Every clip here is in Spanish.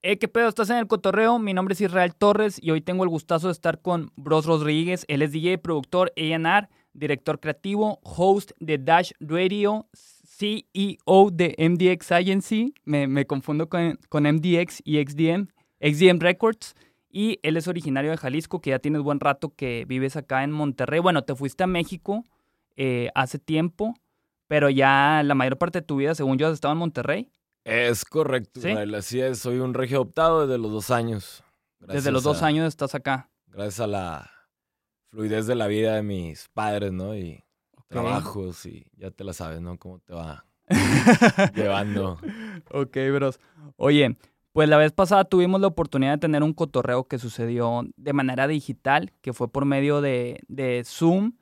Eh, ¿Qué pedo? ¿Estás en el cotorreo? Mi nombre es Israel Torres y hoy tengo el gustazo de estar con Bros Rodríguez. Él es DJ, productor, A&R, director creativo, host de Dash Radio, CEO de MDX Agency. Me, me confundo con, con, MDX y XDM, XDM Records. Y él es originario de Jalisco, que ya tienes buen rato que vives acá en Monterrey. Bueno, te fuiste a México eh, hace tiempo, pero ya la mayor parte de tu vida, según yo, has estado en Monterrey. Es correcto, ¿Sí? así es. Soy un regio adoptado desde los dos años. desde los dos años estás acá. Gracias a la fluidez de la vida de mis padres, ¿no? Y trabajos y ya te la sabes, ¿no? Cómo te va llevando. Ok, bros. Oye, pues la vez pasada tuvimos la oportunidad de tener un cotorreo que sucedió de manera digital, que fue por medio de, de Zoom.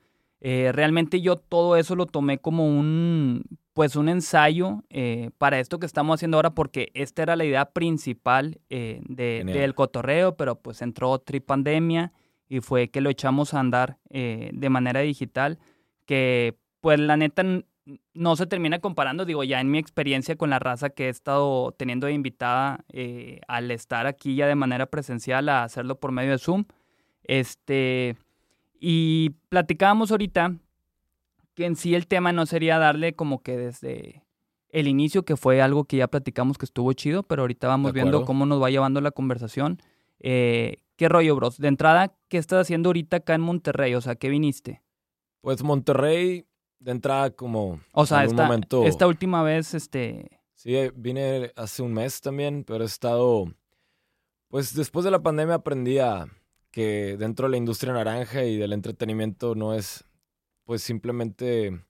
Eh, realmente yo todo eso lo tomé como un, pues un ensayo eh, para esto que estamos haciendo ahora, porque esta era la idea principal eh, de, del cotorreo, pero pues entró tripandemia y fue que lo echamos a andar de manera digital, que pues la neta no se termina comparando, digo, ya en mi experiencia con la raza que he estado teniendo de invitada al estar aquí ya de manera presencial a hacerlo por medio de Zoom, este y platicábamos ahorita que en sí el tema no sería darle como que desde el inicio, que fue algo que ya platicamos que estuvo chido, pero ahorita vamos viendo cómo nos va llevando la conversación. Eh, ¿Qué rollo, bros? De entrada, ¿qué estás haciendo ahorita acá en Monterrey? O sea, ¿qué viniste? Pues Monterrey, de entrada como... O sea, esta, momento... esta última vez, este... Sí, vine hace un mes también, pero he estado... Pues después de la pandemia aprendí a que dentro de la industria naranja y del entretenimiento no es pues simplemente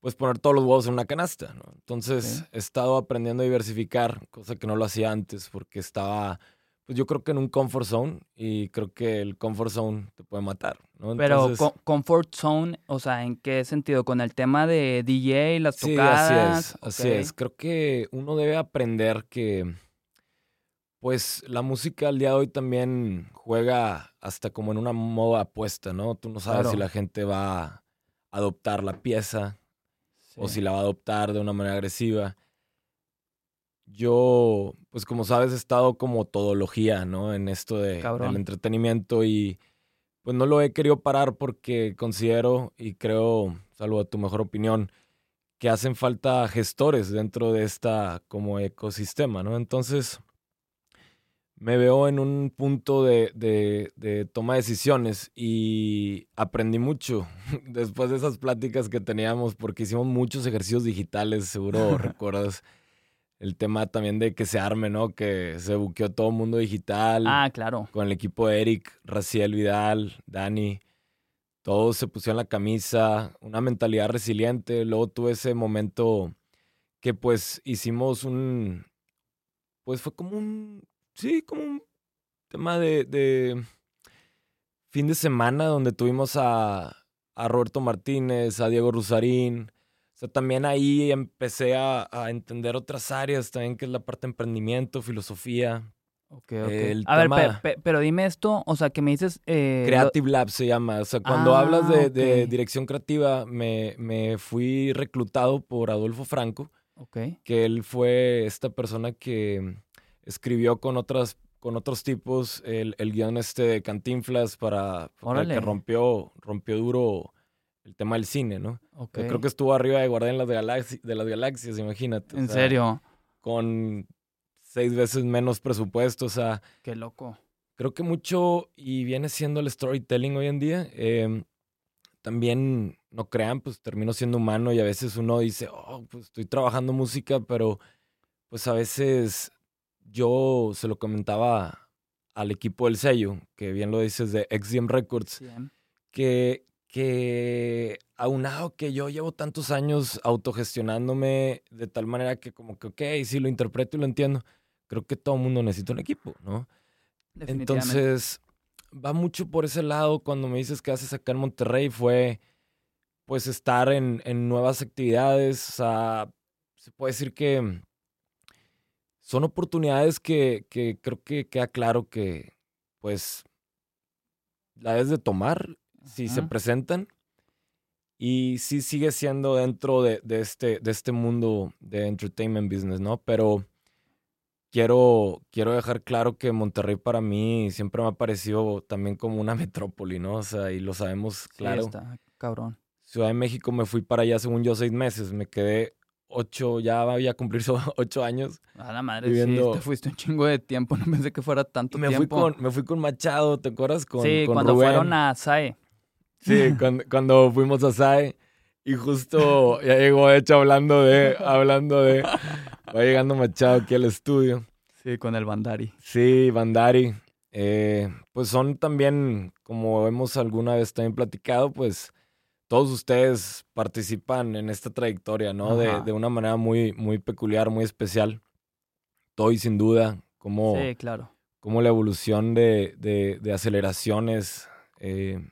pues poner todos los huevos en una canasta, ¿no? Entonces he estado aprendiendo a diversificar, cosa que no lo hacía antes porque estaba pues yo creo que en un comfort zone y creo que el comfort zone te puede matar, ¿no? Pero comfort zone, o sea, ¿en qué sentido? Con el tema de DJ, las tocadas. Sí, así es, así es. Creo que uno debe aprender que pues la música al día de hoy también juega hasta como en una moda apuesta, ¿no? Tú no sabes si la gente va adoptar la pieza o si la va a adoptar de una manera agresiva. Yo, pues como sabes, he estado como todología, ¿no? En esto de, del entretenimiento y pues no lo he querido parar porque considero y creo, salvo a tu mejor opinión, que hacen falta gestores dentro de esta como ecosistema, ¿no? Entonces, me veo en un punto de, de, toma de decisiones y aprendí mucho después de esas pláticas que teníamos porque hicimos muchos ejercicios digitales, seguro recuerdas el tema también de que se arme, ¿no? Que se buqueó todo el mundo digital. Ah, claro. Con el equipo de Eric, Raciel Vidal, Dani. Todos se pusieron la camisa, una mentalidad resiliente. Luego tuve ese momento que pues hicimos un, pues fue como un sí, como un tema de, fin de semana donde tuvimos a, Roberto Martínez, a Diego Rusarín. O sea, también ahí empecé a, entender otras áreas también, que es la parte de emprendimiento, filosofía. Ok, ok. a ver, pero dime esto, o sea, que me dices... Eh, Creative Lab se llama. O sea, cuando ah, hablas de, dirección creativa, me, me, fui reclutado por Adolfo Franco. Ok. Que él fue esta persona que escribió con otras con otros tipos el, el guion este de Cantinflas para, que rompió, rompió duro el tema del cine, ¿no? Creo que estuvo arriba de Guardián de las, de las Galaxias, imagínate. ¿En serio? Con seis veces menos presupuesto, o sea... Qué loco. Creo que mucho, y viene siendo el storytelling hoy en día, em, también, no crean, pues termino siendo humano y a veces uno dice, oh, pues estoy trabajando música, pero pues a veces yo se lo comentaba al equipo del sello, que bien lo dices de XDM Records, que, que aunado que yo llevo tantos años autogestionándome de tal manera que como que, ok, sí lo interpreto y lo entiendo, creo que todo el mundo necesita un equipo, ¿no? Entonces, va mucho por ese lado. Cuando me dices que haces acá en Monterrey fue, pues, estar en, en nuevas actividades. O sea, se puede decir que son oportunidades que, creo que queda claro que, pues, la debes de tomar si se presentan. Y sí sigue siendo dentro de, este, de este mundo de entertainment business, ¿no? Pero quiero, quiero dejar claro que Monterrey para mí siempre me ha parecido también como una metrópoli, ¿no? O sea, y lo sabemos claro. Sí, está, cabrón. Ciudad de México me fui para allá, según yo, seis meses. Me quedé ocho, ya había cumplir ocho años. A la madre, viviendo... sí, te fuiste un chingo de tiempo, no pensé que fuera tanto me tiempo. Fui con, me fui con Machado, ¿te acuerdas? Con, sí, con cuando Rubén. fueron a SAE. Sí, cuando, cuando fuimos a SAE. Y justo ya llegó, de hecho, hablando de, hablando de, va llegando Machado aquí al estudio. Sí, con el Bandari. Sí, Bandari. Eh, pues son también, como hemos alguna vez también platicado, pues todos ustedes participan en esta trayectoria, ¿no? De, de, una manera muy, muy peculiar, muy especial. Toy, sin duda, como, sí, claro. como la evolución de, de, de aceleraciones. Eh,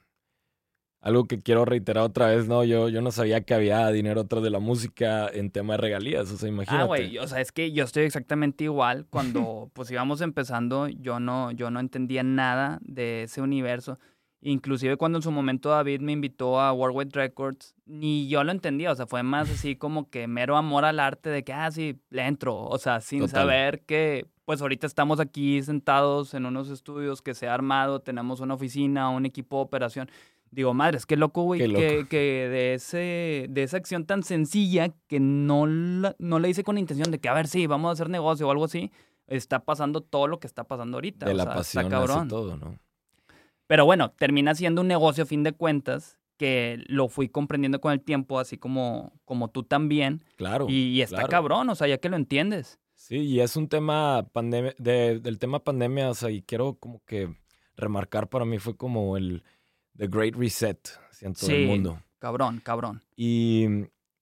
algo que quiero reiterar otra vez, ¿no? Yo, yo no sabía que había dinero atrás de la música en tema de regalías, o sea, imagínate. Ah, güey, o sea, es que yo estoy exactamente igual. Cuando pues íbamos empezando, yo no, yo no entendía nada de ese universo. Inclusive cuando en su momento David me invitó a Worldwide Records, ni yo lo entendía, o sea, fue más así como que mero amor al arte de que, ah, sí, le entro, o sea, sin Total. saber que, pues ahorita estamos aquí sentados en unos estudios que se ha armado, tenemos una oficina, un equipo de operación. Digo, madre, es que loco, güey, Qué que, loco. que de, ese, de esa acción tan sencilla que no la, no la hice con la intención de que, a ver, sí, vamos a hacer negocio o algo así, está pasando todo lo que está pasando ahorita. de o la sea, pasión está hace cabrón. todo, ¿no? Pero bueno, termina siendo un negocio a fin de cuentas que lo fui comprendiendo con el tiempo, así como, como tú también. Claro. Y, y está claro. cabrón, o sea, ya que lo entiendes. Sí, y es un tema pandemia, de- del tema pandemia, o sea, y quiero como que remarcar para mí fue como el The Great Reset, siento, Sí. del mundo. Cabrón, cabrón. Y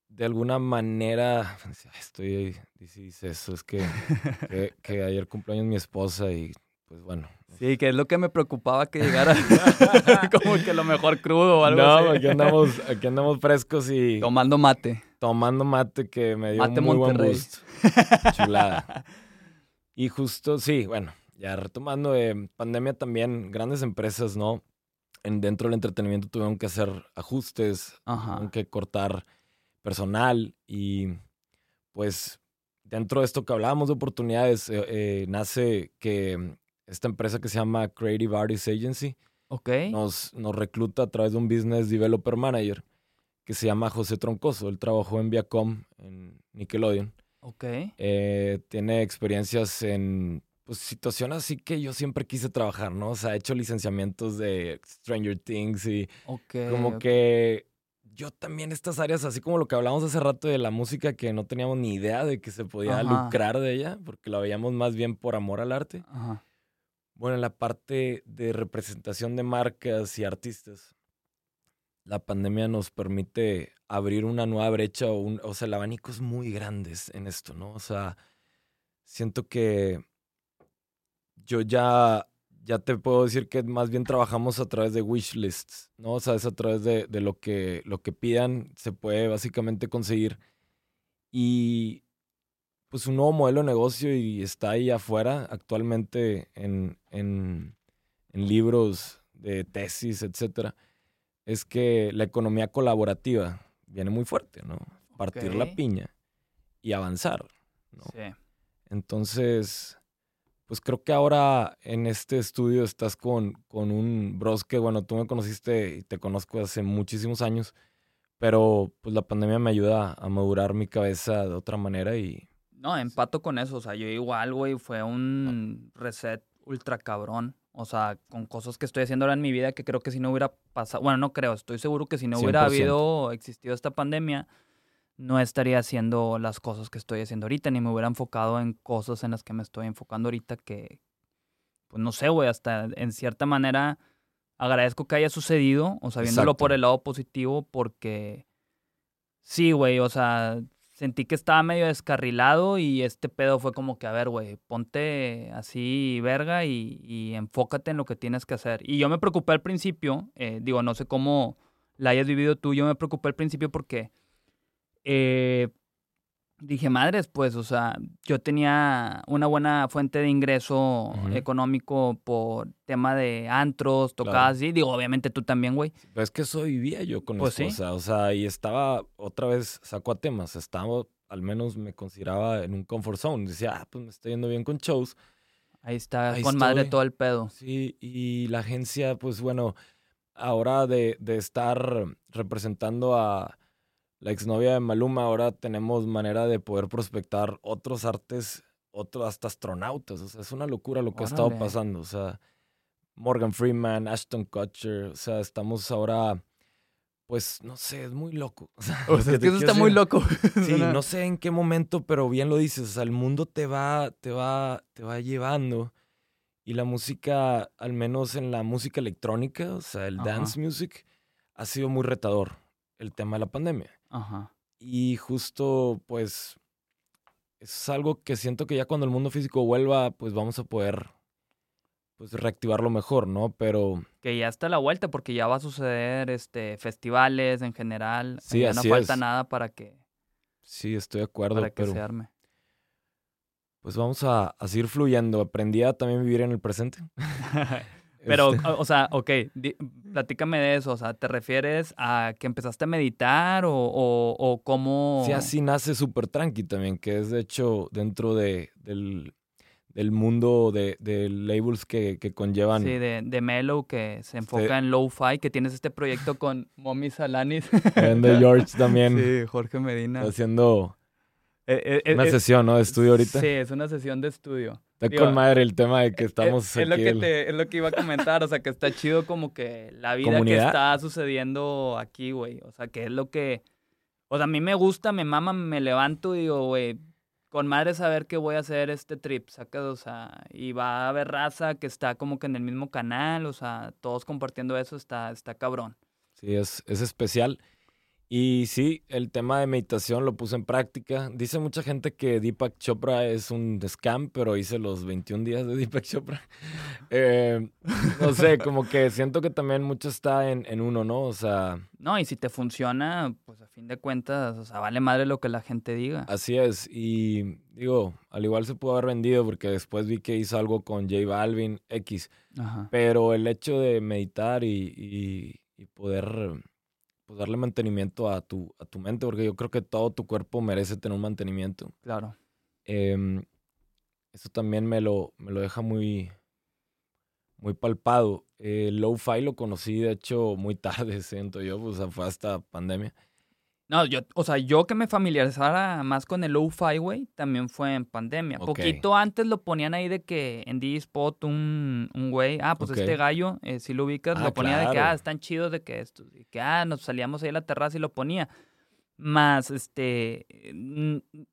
de alguna manera, estoy, dice, dice eso, es que, que, que ayer cumpleaños mi esposa y pues bueno. Sí, que es lo que me preocupaba que llegara como que lo mejor crudo o algo No, así. aquí andamos, aquí andamos frescos y Tomando mate. tomando mate que me dio Mate un muy buen boost. Chulada. Y justo, sí, bueno, ya retomando, eh, pandemia también, grandes empresas, ¿no? En, dentro del entretenimiento tuvieron que hacer ajustes, Ajá. tuvieron que cortar personal y pues dentro de esto que hablábamos de oportunidades, eh, eh, nace que esta empresa que se llama Creative Artists Agency Ok. nos, nos recluta a través de un Business Developer Manager que se llama José Troncoso. Él trabajó en Viacom, en Nickelodeon. Ok. Eh, tiene experiencias en pues, situaciones así que yo siempre quise trabajar, ¿no? O sea, ha hecho licenciamientos de Stranger Things y Ok. como que yo también estas áreas, así como lo que hablamos hace rato de la música, que no teníamos ni idea de que se podía Ajá. lucrar de ella, porque la veíamos más bien por amor al arte. Ajá. Bueno, en la parte de representación de marcas y artistas, la pandemia nos permite abrir una nueva brecha o, un- o sea, el abanico es muy grande en esto, ¿no? O sea, siento que yo ya, ya te puedo decir que más bien trabajamos a través de wish lists, ¿no? O sea, es a través de, de lo, que, lo que pidan, se puede básicamente conseguir. Y pues un nuevo modelo de negocio y está ahí afuera actualmente en, en, en libros de tesis, etcétera, es que la economía colaborativa viene muy fuerte, ¿no? Partir la Ok. piña y avanzar, ¿no? Sí. Entonces, pues creo que ahora en este estudio estás con, con un bros que, bueno, tú me conociste y te conozco hace muchísimos años, pero pues la pandemia me ayuda a madurar mi cabeza de otra manera y No, empato con eso. O sea, yo igual, güey, fue un reset ultra cabrón. O sea, con cosas que estoy haciendo ahora en mi vida que creo que si no hubiera pasado, bueno, no creo, estoy seguro que si no hubiera 100%. habido, existido esta pandemia, no estaría haciendo las cosas que estoy haciendo ahorita, ni me hubiera enfocado en cosas en las que me estoy enfocando ahorita que, pues no sé, güey, hasta en cierta manera agradezco que haya sucedido, o sea, viéndolo por el lado positivo, porque sí, güey, o sea, sentí que estaba medio descarrilado y este pedo fue como que, a ver, güey, ponte así verga y, y enfócate en lo que tienes que hacer. Y yo me preocupé al principio, eh, digo, no sé cómo la hayas vivido tú, yo me preocupé al principio porque eh, dije, madres, pues, o sea, yo tenía una buena fuente de ingreso económico por tema de antros, Claro. tocadas, y digo, obviamente tú también, güey. Pero es que eso vivía yo con mi Pues sí. o sea, y estaba, otra vez, saco a temas, estaba al menos me consideraba en un comfort zone. Decía, ah, pues me estoy yendo bien con shows. Ahí está, con madre todo el pedo. Sí, y la agencia, pues bueno, ahora de, de estar representando a la exnovia de Maluma, ahora tenemos manera de poder prospectar otros artes, otros hasta astronautas. O sea, es una locura lo que ha estado pasando. O sea, Morgan Freeman, Ashton Kutcher, o sea, estamos ahora pues no sé, es muy loco. O sea, es que eso está muy loco. Sí, no sé en qué momento, pero bien lo dices, o sea, el mundo te va, te va, te va llevando. Y la música, al menos en la música electrónica, o sea, el dance music, ha sido muy retador el tema de la pandemia. Ajá. Y justo, pues, es algo que siento que ya cuando el mundo físico vuelva, pues vamos a poder pues reactivarlo mejor, ¿no? Pero que ya está a la vuelta porque ya va a suceder este festivales en general, sí, ya no falta nada para que Sí, estoy de acuerdo, para que se arme. Pues vamos a, seguir fluyendo. Aprendí a también vivir en el presente. Pero, este o sea, ok, platícame de eso. O sea, ¿te refieres a que empezaste a meditar o, o, cómo...? Sí, así nace súper tranqui también, que es de hecho dentro de, del, del mundo de, de labels que, que, conllevan. Sí, de, de Mellow, que se enfoca en lo-fi, que tienes este proyecto con Mommy Salanis. de George también. Sí, Jorge Medina. haciendo eh, eh, una eh, sesión, ¿no? De estudio ahorita. Sí, es una sesión de estudio. Está con madre el tema de que estamos es, Lo que te, es lo que iba a comentar, o sea, que está chido como que la vida que está sucediendo aquí, güey. O sea, que es lo que... O sea, a mí me gusta, me mama, me levanto y digo, güey, con madre saber que voy a hacer este trip, saca, o sea, y va a haber raza que está como que en el mismo canal, o sea, todos compartiendo eso, está, está cabrón. Sí, es, es especial. Y sí, el tema de meditación lo puse en práctica. Dice mucha gente que Deepak Chopra es un scam, pero hice los 21 días de Deepak Chopra. Eh, no sé, como que siento que también mucho está en, en, uno, ¿no? O sea... No, y si te funciona, pues a fin de cuentas, o sea, vale madre lo que la gente diga. Así es. Y digo, al igual se pudo haber vendido porque después vi que hizo algo con J Balvin X. Pero el hecho de meditar y, y poder pues darle mantenimiento a tu, a tu mente, porque yo creo que todo tu cuerpo merece tener un mantenimiento. Claro. Em, eso también me lo, me lo deja muy, muy palpado. El low-fi lo conocí, de hecho, muy tarde, siento yo, pues, o sea, fue hasta pandemia. No, yo, o sea, yo que me familiarizara más con el low-fi, güey, también fue en pandemia. Poquito antes lo ponían ahí de que en D-Spot un, un güey, ah, pues este gallo, eh, si lo ubicas, lo ah, ponía de que, ah, están chidos de que esto, y que, ah, nos salíamos ahí a la terraza y lo ponía. Más, este,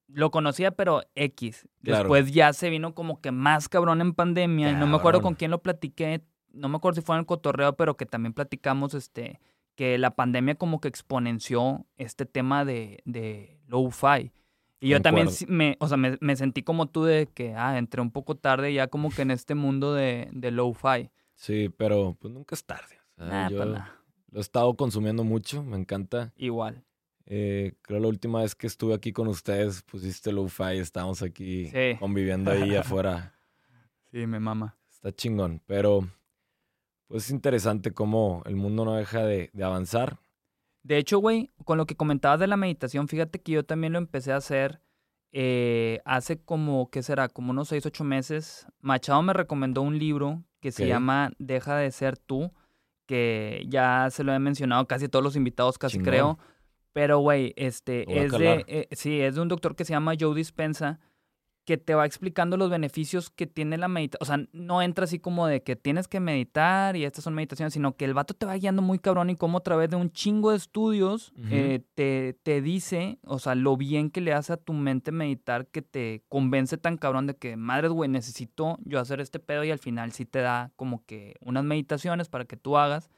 lo conocía, pero X. Después ya se vino como que más cabrón en pandemia. Y no me acuerdo con quién lo platiqué, no me acuerdo si fue en el cotorreo, pero que también platicamos, este que la pandemia como que exponenció este tema de, de low-fi. Y yo también me, o sea, me, sentí como tú de que, ah, entré un poco tarde ya como que en este mundo de, de low-fi. Sí, pero pues nunca es tarde. yo lo he estado consumiendo mucho, me encanta. Igual. Eh, creo la última vez que estuve aquí con ustedes pusiste lo-fi, estábamos aquí conviviendo ahí afuera. Sí, me mama. Está chingón, pero pues es interesante cómo el mundo no deja de, avanzar. De hecho, güey, con lo que comentabas de la meditación, fíjate que yo también lo empecé a hacer eh, hace como, ¿qué será? Como unos seis, ocho meses. Machado me recomendó un libro que se llama Deja de ser tú, que ya se lo he mencionado casi todos los invitados, casi creo. Pero, güey, este, es de, eh, sí, es de un doctor que se llama Joe Dispensa que te va explicando los beneficios que tiene la meditación. O sea, no entra así como de que tienes que meditar y estas son meditaciones, sino que el vato te va guiando muy cabrón y como a través de un chingo de estudios eh, te, te, dice, o sea, lo bien que le hace a tu mente meditar que te convence tan cabrón de que, madre, güey, necesito yo hacer este pedo y al final sí te da como que unas meditaciones para que tú hagas.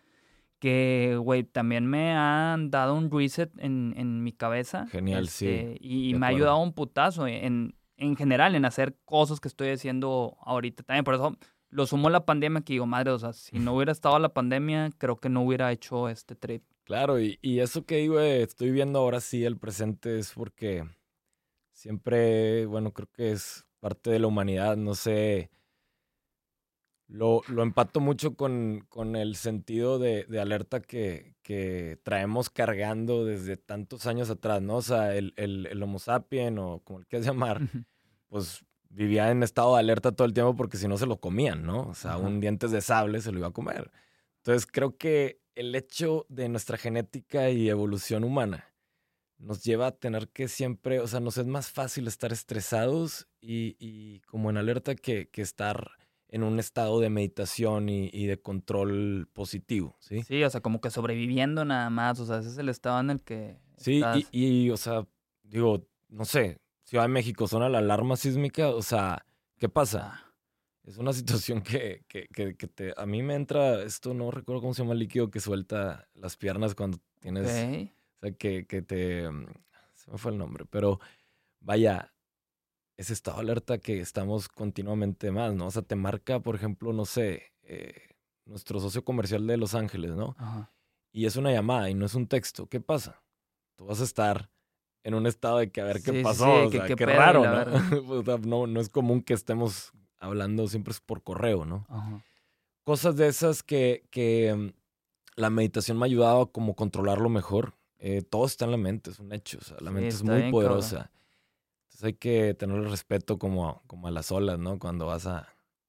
Que, güey, también me han dado un reset en, en mi cabeza. Genial, sí. Este, y me ha ayudado un putazo en en general, en hacer cosas que estoy haciendo ahorita también. Por eso lo sumo a la pandemia que digo, madre, o sea, si no hubiera estado la pandemia, creo que no hubiera hecho este trip. Claro, y, y eso que digo, estoy viendo ahora sí el presente es porque siempre, bueno, creo que es parte de la humanidad, no sé. lo, lo empato mucho con, con el sentido de, de alerta que, que, traemos cargando desde tantos años atrás, ¿no? O sea, el, el, el Homo sapien o como el quieras llamar, pues vivía en estado de alerta todo el tiempo porque si no se lo comían, ¿no? O sea, un dientes de sable se lo iba a comer. Entonces creo que el hecho de nuestra genética y evolución humana nos lleva a tener que siempre, o sea, nos es más fácil estar estresados y, y como en alerta que, que estar en un estado de meditación y, de control positivo, ¿sí? Sí, o sea, como que sobreviviendo nada más, o sea, ese es el estado en el que... Sí, y, o sea, digo, no sé, Ciudad de México suena la alarma sísmica, o sea, ¿qué pasa? Ah. Es una situación que, que, que, te, a mí me entra, esto no recuerdo cómo se llama el líquido que suelta las piernas cuando tienes, o sea, que, que te, se me fue el nombre, pero vaya, ese estado alerta que estamos continuamente más, ¿no? O sea, te marca, por ejemplo, no sé, eh, nuestro socio comercial de Los Ángeles, ¿no? Y es una llamada y no es un texto. ¿Qué pasa? Tú vas a estar en un estado de que a ver qué pasó. o sea, qué raro, ¿no? ¿no? ¿no? es común que estemos hablando, siempre es por correo, ¿no? Cosas de esas que, que mm, la meditación me ha ayudado a como controlarlo mejor. Eh, todo está en la mente, es un hecho. O sea, la mente es muy poderosa. Entonces hay que tener respeto como, como a las olas, ¿no? Cuando vas a,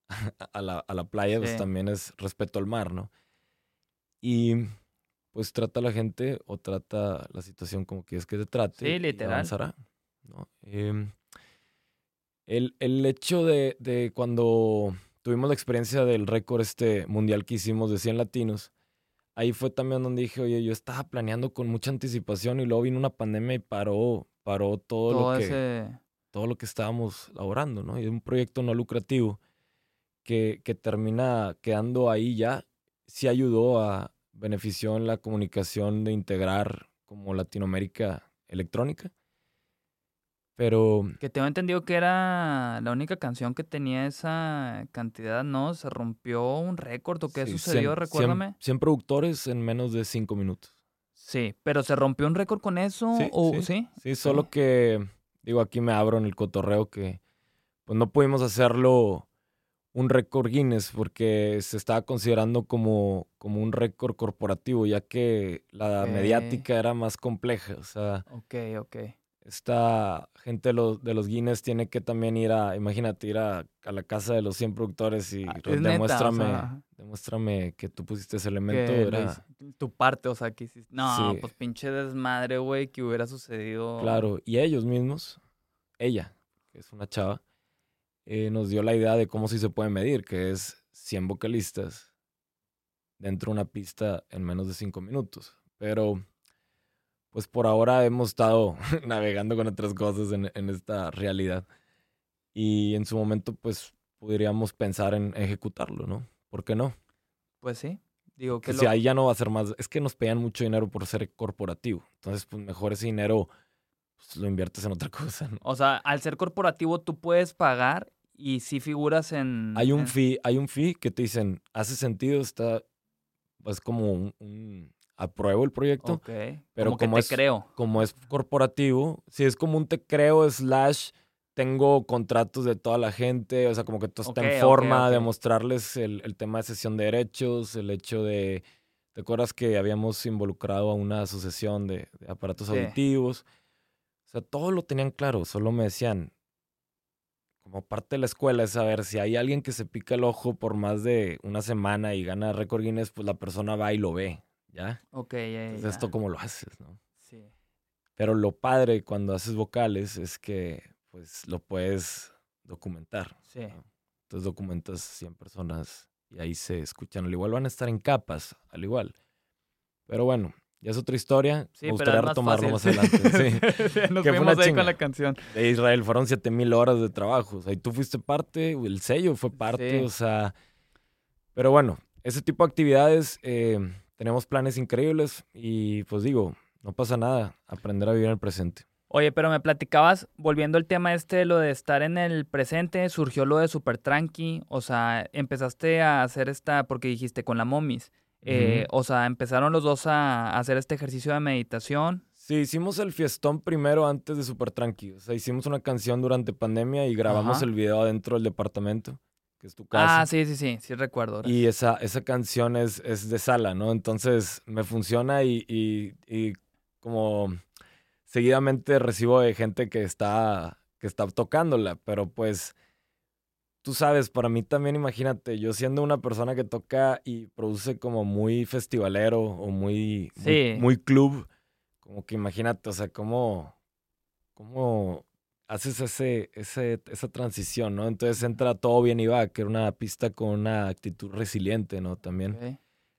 a, la, a la, playa, pues también es respeto al mar, ¿no? Y pues trata a la gente o trata la situación como quieres que te trate. Sí, literal. ¿no? Em, el, el, hecho de, de, cuando tuvimos la experiencia del récord este mundial que hicimos de 100 latinos, ahí fue también donde dije, oye, yo estaba planeando con mucha anticipación y luego vino una pandemia y paró paró todo, lo que todo lo que estábamos laborando, ¿no? Y es un proyecto no lucrativo que, que termina quedando ahí ya, sí ayudó a benefició en la comunicación de integrar como Latinoamérica electrónica. Pero. Que tengo entendido que era la única canción que tenía esa cantidad, ¿no? Se rompió un récord o qué sucedió, recuérdame. 100, productores en menos de cinco minutos. Sí, pero se rompió un récord con eso, sí, o sí. Sí, solo que digo aquí me abro en el cotorreo que pues no pudimos hacerlo un récord Guinness porque se estaba considerando como, como un récord corporativo, ya que la mediática era más compleja. O sea, ok, ok esta gente de los, de los Guinness tiene que también ir a, imagínate, ir a, la casa de los 100 productores y ah, demuéstrame, demuéstrame que tú pusiste ese elemento. Era... Tu parte, o sea, que hiciste. No, pues pinche desmadre, güey, que hubiera sucedido. Claro, y ellos mismos, ella, que es una chava, eh, nos dio la idea de cómo sí se puede medir, que es 100 vocalistas dentro de una pista en menos de 5 minutos. Pero pues por ahora hemos estado navegando con otras cosas en, esta realidad. Y en su momento, pues podríamos pensar en ejecutarlo, ¿no? ¿Por qué no? Pues sí. Digo que, si ahí ya no va a ser más. Es que nos pegan mucho dinero por ser corporativo. Entonces, pues mejor ese dinero pues, lo inviertes en otra cosa. ¿no? O sea, al ser corporativo tú puedes pagar y si figuras en. Hay un fee, hay un fee que te dicen, hace sentido, está. Pues como un apruebo el proyecto. Pero como, es, creo. Como es corporativo, si es como un te creo slash tengo contratos de toda la gente, o sea, como que todo está en forma de mostrarles el, tema de sesión de derechos, el hecho de, ¿te acuerdas que habíamos involucrado a una asociación de, aparatos auditivos? O sea, todo lo tenían claro, solo me decían, como parte de la escuela es saber si hay alguien que se pica el ojo por más de una semana y gana récord Guinness, pues la persona va y lo ve. ¿Ya? Ok, ya, Entonces, esto como lo haces, ¿no? Sí. Pero lo padre cuando haces vocales es que, pues, lo puedes documentar. Sí. Entonces documentas 100 personas y ahí se escuchan. Al igual van a estar en capas, al igual. Pero bueno, ya es otra historia. Sí, Me gustaría retomarlo más adelante. Sí. Nos que fuimos ahí con la canción. De Israel fueron 7000 horas de trabajo. O sea, y tú fuiste parte, el sello fue parte, o sea. Pero bueno, ese tipo de actividades eh, tenemos planes increíbles y pues digo, no pasa nada, aprender a vivir en el presente. Oye, pero me platicabas, volviendo al tema este, lo de estar en el presente, surgió lo de Super Tranqui, o sea, empezaste a hacer esta, porque dijiste con la momis, eh, o sea, empezaron los dos a, hacer este ejercicio de meditación. Sí, hicimos el fiestón primero antes de Super Tranqui, o sea, hicimos una canción durante pandemia y grabamos el video adentro del departamento que es tu casa. Ah, sí, sí, sí, sí recuerdo. ahora. Y esa, esa canción es, es de sala, ¿no? Entonces me funciona y, y- y como seguidamente recibo de gente que está, que está tocándola, pero pues tú sabes, para mí también imagínate, yo siendo una persona que toca y produce como muy festivalero o muy, Sí. muy club, como que imagínate, o sea, cómo, cómo haces ese, ese, esa transición, ¿no? Entonces entra todo bien y va, que era una pista con una actitud resiliente, ¿no? También.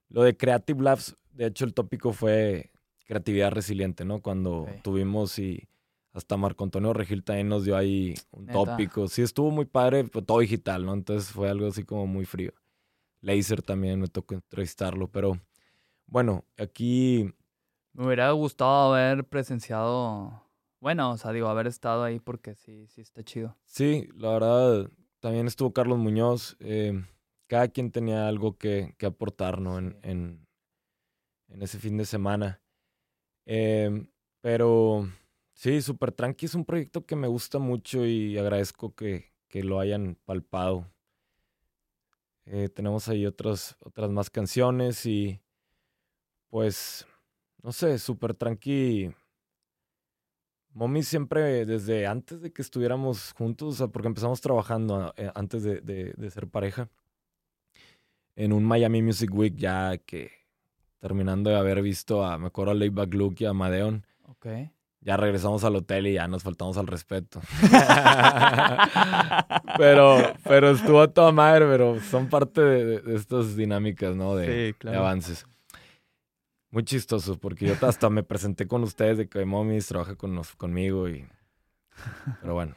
Lo de Creative Labs, de hecho el tópico fue creatividad resiliente, ¿no? Cuando Ok. tuvimos y hasta Marco Antonio Regil también nos dio ahí un Neta. tópico. Sí, estuvo muy padre, pero todo digital, ¿no? Entonces fue algo así como muy frío. Laser también me tocó entrevistarlo, pero bueno, aquí Me hubiera gustado haber presenciado. Bueno, o sea, digo, haber estado ahí porque sí, sí está chido. sí, la verdad, también estuvo Carlos Muñoz. eh, cada quien tenía algo que, que aportar, ¿no? En, en, en ese fin de semana. Eh, pero sí, Super Tranqui es un proyecto que me gusta mucho y agradezco que, que lo hayan palpado. Eh, tenemos ahí otras, otras más canciones y pues, no sé, Super Tranqui. Mommy siempre, desde antes de que estuviéramos juntos, o sea, porque empezamos trabajando eh, antes de, de- de ser pareja, en un Miami Music Week ya que terminando de haber visto a, me acuerdo a Layback Luke y a Madeon, Ok. ya regresamos al hotel y ya nos faltamos al respeto. pero, pero estuvo a toda madre, pero son parte de, de- de estas dinámicas, ¿no? De, Sí, de claro. avances. Muy chistoso, porque yo hasta me presenté con ustedes de que Momis trabaja con nos- conmigo y... Pero bueno.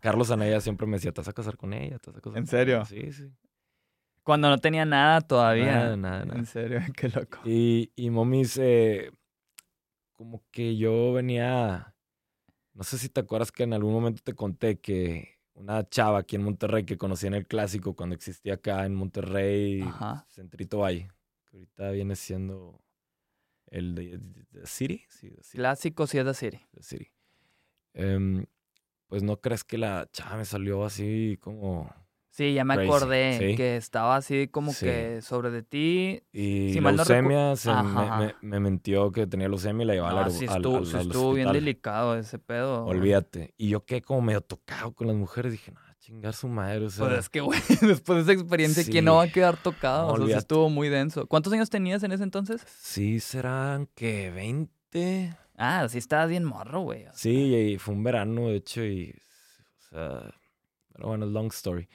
Carlos Anaya siempre me decía, ¿te vas a casar con ella? ¿Te vas a casar ¿En con serio? ella?" Sí, sí. Cuando no tenía nada todavía. Nada, nada, nada. En serio, qué loco. Y, y Momis, eh, como que yo venía, no sé si te acuerdas que en algún momento te conté que una chava aquí en Monterrey que conocí en el clásico cuando existía acá en Monterrey, Ajá. Centrito Valle, que ahorita viene siendo el de, de City, sí, de City, Clásico sí es de City. Em, pues no crees que la chava me salió así como... Sí, ya me Crazy, acordé sí. que estaba así como Sí. que sobre de ti. Y Si mal no leucemia, se me, me- me mintió que tenía leucemia y la llevaba Ah, al, sí estuvo, al- sí al estuvo bien delicado ese pedo. Olvídate. Y yo quedé como medio tocado con las mujeres. Dije, no, chingar su madre. O sea, Pues es que, güey, después de esa experiencia, ¿quién no va a quedar tocado? No, o sea, sí estuvo muy denso. ¿Cuántos años tenías en ese entonces? sí serán que 20. Ah, sí estabas bien morro, güey. o sea. Sí, y fue un verano, de hecho, y. O sea. Pero bueno, long story.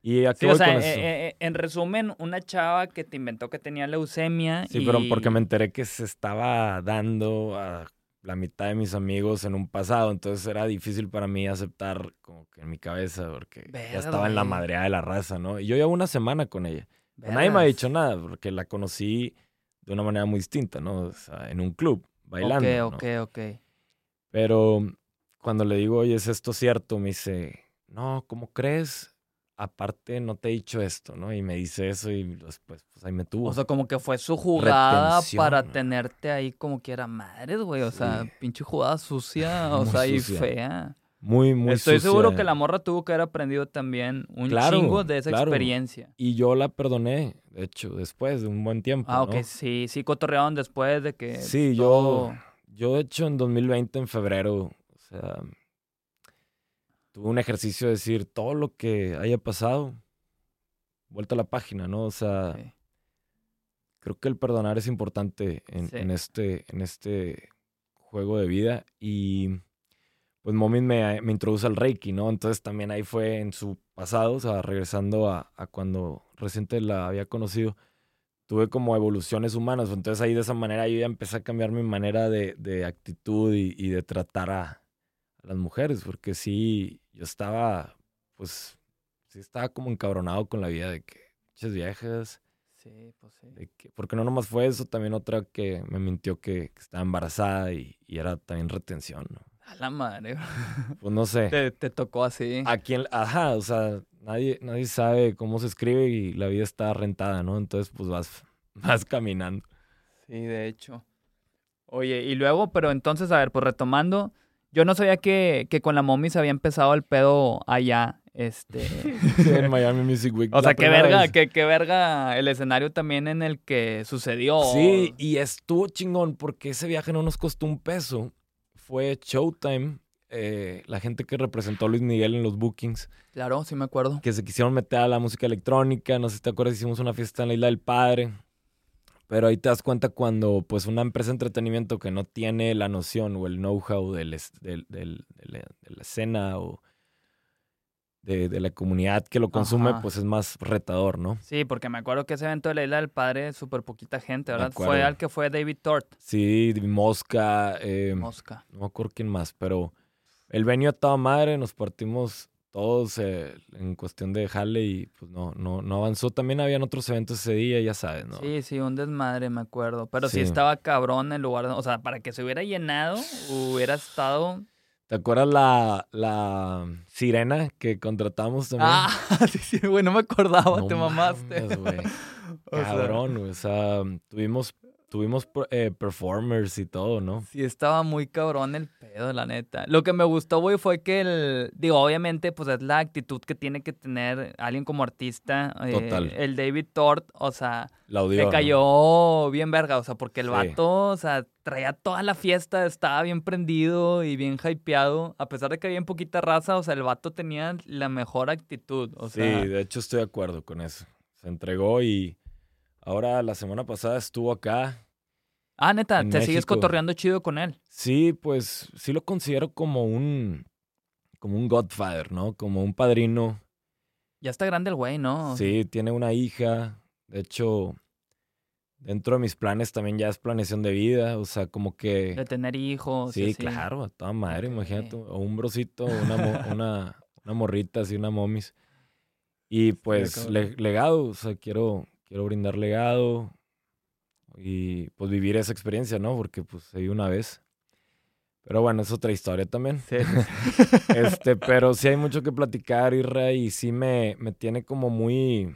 ¿Y a qué Sí, voy o sea, con eh, eso? eh, en resumen, una chava que te inventó que tenía leucemia. sí, pero porque me enteré que se estaba dando a la mitad de mis amigos en un pasado, entonces era difícil para mí aceptar como que en mi cabeza, porque ya estaba en la madreada de la raza, ¿no? Y yo llevo una semana con ella. Pero Nadie me ha dicho nada, porque la conocí de una manera muy distinta, ¿no? O sea, en un club, bailando. Ok, ok, ok. Pero cuando le digo, oye, ¿es esto cierto? Me dice, no, ¿cómo crees? Aparte, no te he dicho esto, ¿no? Y me dice eso y después, pues ahí me tuvo. O sea, como que fue su jugada Retención. para tenerte ahí como que era madres, güey. O sea, pinche jugada sucia, o Muy sea, y fea. muy, muy Estoy sucia. seguro que la morra tuvo que haber aprendido también un Claro, chingo de esa claro. experiencia. Y yo la perdoné, de hecho, después de un buen tiempo, Ah, ¿no? ok, sí, sí cotorrearon después de que Sí, yo, yo de hecho en 2020, en febrero, o sea, tuve un ejercicio de decir todo lo que haya pasado, vuelta a la página, ¿no? O sea, Sí. creo que el perdonar es importante en, Sí. en este, en este juego de vida y pues Momin me, me introduce al Reiki, ¿no? Entonces también ahí fue en su pasado, o sea, regresando a, a cuando reciente la había conocido, tuve como evoluciones humanas, entonces ahí de esa manera yo ya empecé a cambiar mi manera de, de actitud y, y de tratar a, a las mujeres, porque sí, yo estaba, pues, sí estaba como encabronado con la vida de que muchas viejas, Sí, pues sí. de que- porque no nomás fue eso, también otra que me mintió que, que estaba embarazada y, y era también retención, ¿no? A la madre. Pues no sé. te, te tocó así. A quién, ajá, o sea, nadie, nadie sabe cómo se escribe y la vida está rentada, ¿no? Entonces, pues vas, vas caminando. Sí, de hecho. Oye, y luego, pero entonces, a ver, pues retomando, yo no sabía que, que con la mommy se había empezado el pedo allá Este. Sí, en Miami Music Week. o sea, qué verga, qué, qué verga el escenario también en el que sucedió. Sí, y estuvo chingón porque ese viaje no nos costó un peso. Fue Showtime, eh, la gente que representó a Luis Miguel en los bookings, Claro, sí me acuerdo. que se quisieron meter a la música electrónica. No sé si te acuerdas, hicimos una fiesta en la Isla del Padre. Pero ahí te das cuenta cuando pues una empresa de entretenimiento que no tiene la noción o el know-how del es- del- del- de, la, escena o de, de la comunidad que lo consume, Ajá. pues es más retador, ¿no? Sí, porque me acuerdo que ese evento de la Isla del Padre, súper poquita gente, ¿verdad? Fue al que fue David Tort, Sí, Mosca, eh, Mosca. no me acuerdo quién más, pero el venio a toda madre, nos partimos todos eh, en cuestión de jale y pues no, no, no avanzó. También habían otros eventos ese día, ya sabes, ¿no? Sí, sí, un desmadre, me acuerdo. Pero sí, Sí. estaba cabrón el lugar. O sea, para que se hubiera llenado, hubiera estado. ¿Te acuerdas la, la sirena que contratamos también? Ah, sí, sí, güey, no me acordaba, No te mamaste. mames, güey. Cabrón, güey. O sea, tuvimos, tuvimos eh, performers y todo, ¿no? Sí, estaba muy cabrón el pedo, la neta. Lo que me gustó, güey, fue que el. Digo, obviamente, pues es la actitud que tiene que tener alguien como artista. eh, Total. el David Tort, o sea, La audio. le cayó bien verga, o sea, porque el Sí. vato, o sea, traía toda la fiesta, estaba bien prendido y bien hypeado. A pesar de que había poquita raza, o sea, el vato tenía la mejor actitud, o Sí, sea. de hecho estoy de acuerdo con eso. Se entregó y ahora la semana pasada estuvo acá. Ah, neta, te sigues cotorreando chido con él. Sí, pues sí lo considero como un como un godfather, ¿no? Como un padrino. Ya está grande el güey, ¿no? Sí, tiene una hija. De hecho, dentro de mis planes también ya es planeación de vida. O sea, como que... De tener hijos. Sí, claro, a toda madre, imagínate. O un brocito, una, mo- una, una morrita, así, una momis. Y pues le- legado, o sea, quiero, quiero brindar legado y pues vivir esa experiencia, ¿no? Porque pues se dio una vez. Pero bueno, es otra historia también. Sí. Este, pero sí hay mucho que platicar, Irra, y sí me, me tiene como muy,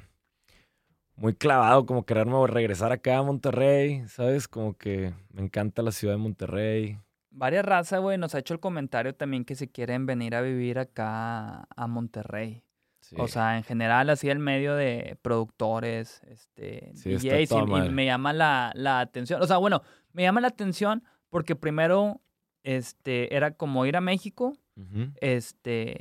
muy clavado, como quererme regresar acá a Monterrey, ¿sabes? Como que me encanta la ciudad de Monterrey. Varias razas, güey, nos ha hecho el comentario también que si quieren venir a vivir acá a Monterrey. Sí. O sea, en general, así el medio de productores, este, Sí, DJs, y- me llama la, la atención. O sea, bueno, me llama la atención porque primero, este, era como ir a México, este,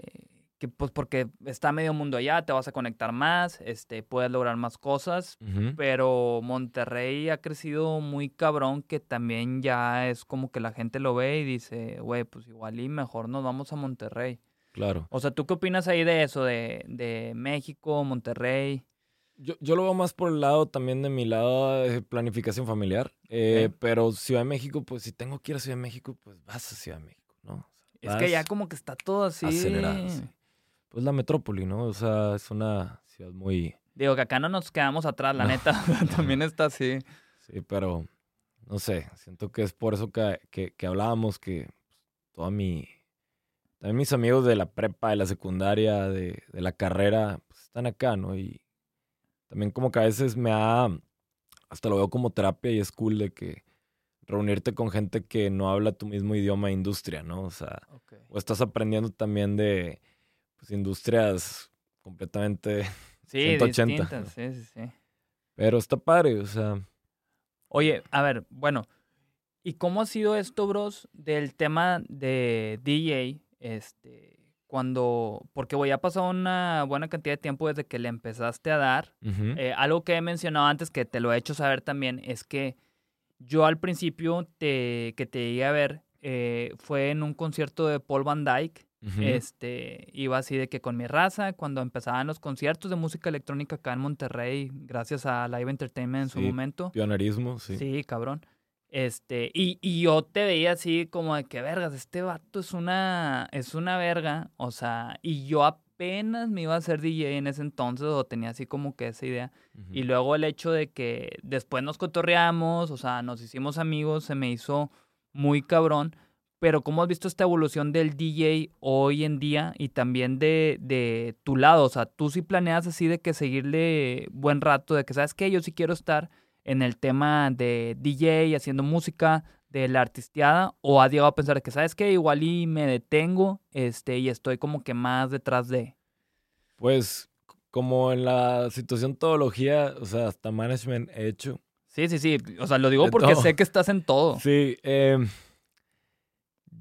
que pues porque está medio mundo allá, te vas a conectar más, este, puedes lograr más cosas, pero Monterrey ha crecido muy cabrón que también ya es como que la gente lo ve y dice, güey, pues igual y mejor nos vamos a Monterrey. Claro. O sea, ¿tú qué opinas ahí de eso, de, de México, Monterrey? Yo, yo lo veo más por el lado también de mi lado de planificación familiar. Eh. Pero Ciudad de México, pues si tengo que ir a Ciudad de México, pues vas a Ciudad de México, ¿no? O sea, Es que ya como que está todo así. acelerado, sí. Pues la metrópoli, ¿no? O sea, es una ciudad muy... Digo que acá no nos quedamos atrás, la No. neta, también está así. Sí, pero no sé, siento que es por eso que, que, que hablábamos que pues, toda mi... También mis amigos de la prepa, de la secundaria, de, de la carrera, pues están acá, ¿no? Y también como que a veces me ha... Hasta lo veo como terapia y es cool de que reunirte con gente que no habla tu mismo idioma de industria, ¿no? O sea, o estás aprendiendo también de pues, industrias completamente... Sí, 180. distintas, sí, sí, sí. Pero está padre, o sea... Oye, a ver, bueno, ¿y cómo ha sido esto, bros, del tema de DJ? Este, cuando, porque voy, ha pasado una buena cantidad de tiempo desde que le empezaste a dar. Eh, algo que he mencionado antes, que te lo he hecho saber también, es que yo al principio te, que te llegué a ver eh, fue en un concierto de Paul Van Dyke. Este, iba así de que con mi raza, cuando empezaban los conciertos de música electrónica acá en Monterrey, gracias a Live Entertainment en su momento. Pionerismo, sí. Sí, cabrón. Este, y, y yo te veía así como de que vergas, este vato es una, es una verga. O sea, y yo apenas me iba a hacer DJ en ese entonces, o tenía así como que esa idea. Y luego el hecho de que después nos cotorreamos, o sea, nos hicimos amigos, se me hizo muy cabrón. Pero ¿cómo has visto esta evolución del DJ hoy en día y también de, de tu lado? O sea, tú sí planeas así de que seguirle buen rato, de que sabes que yo sí quiero estar en el tema de DJ, haciendo música, de la artisteada, o has llegado a pensar que sabes que igual y me detengo este, y estoy como que más detrás de... Pues como en la situación todología, o sea, hasta management he hecho. Sí, sí, sí. O sea, lo digo porque sé que estás en todo. Sí. Eh,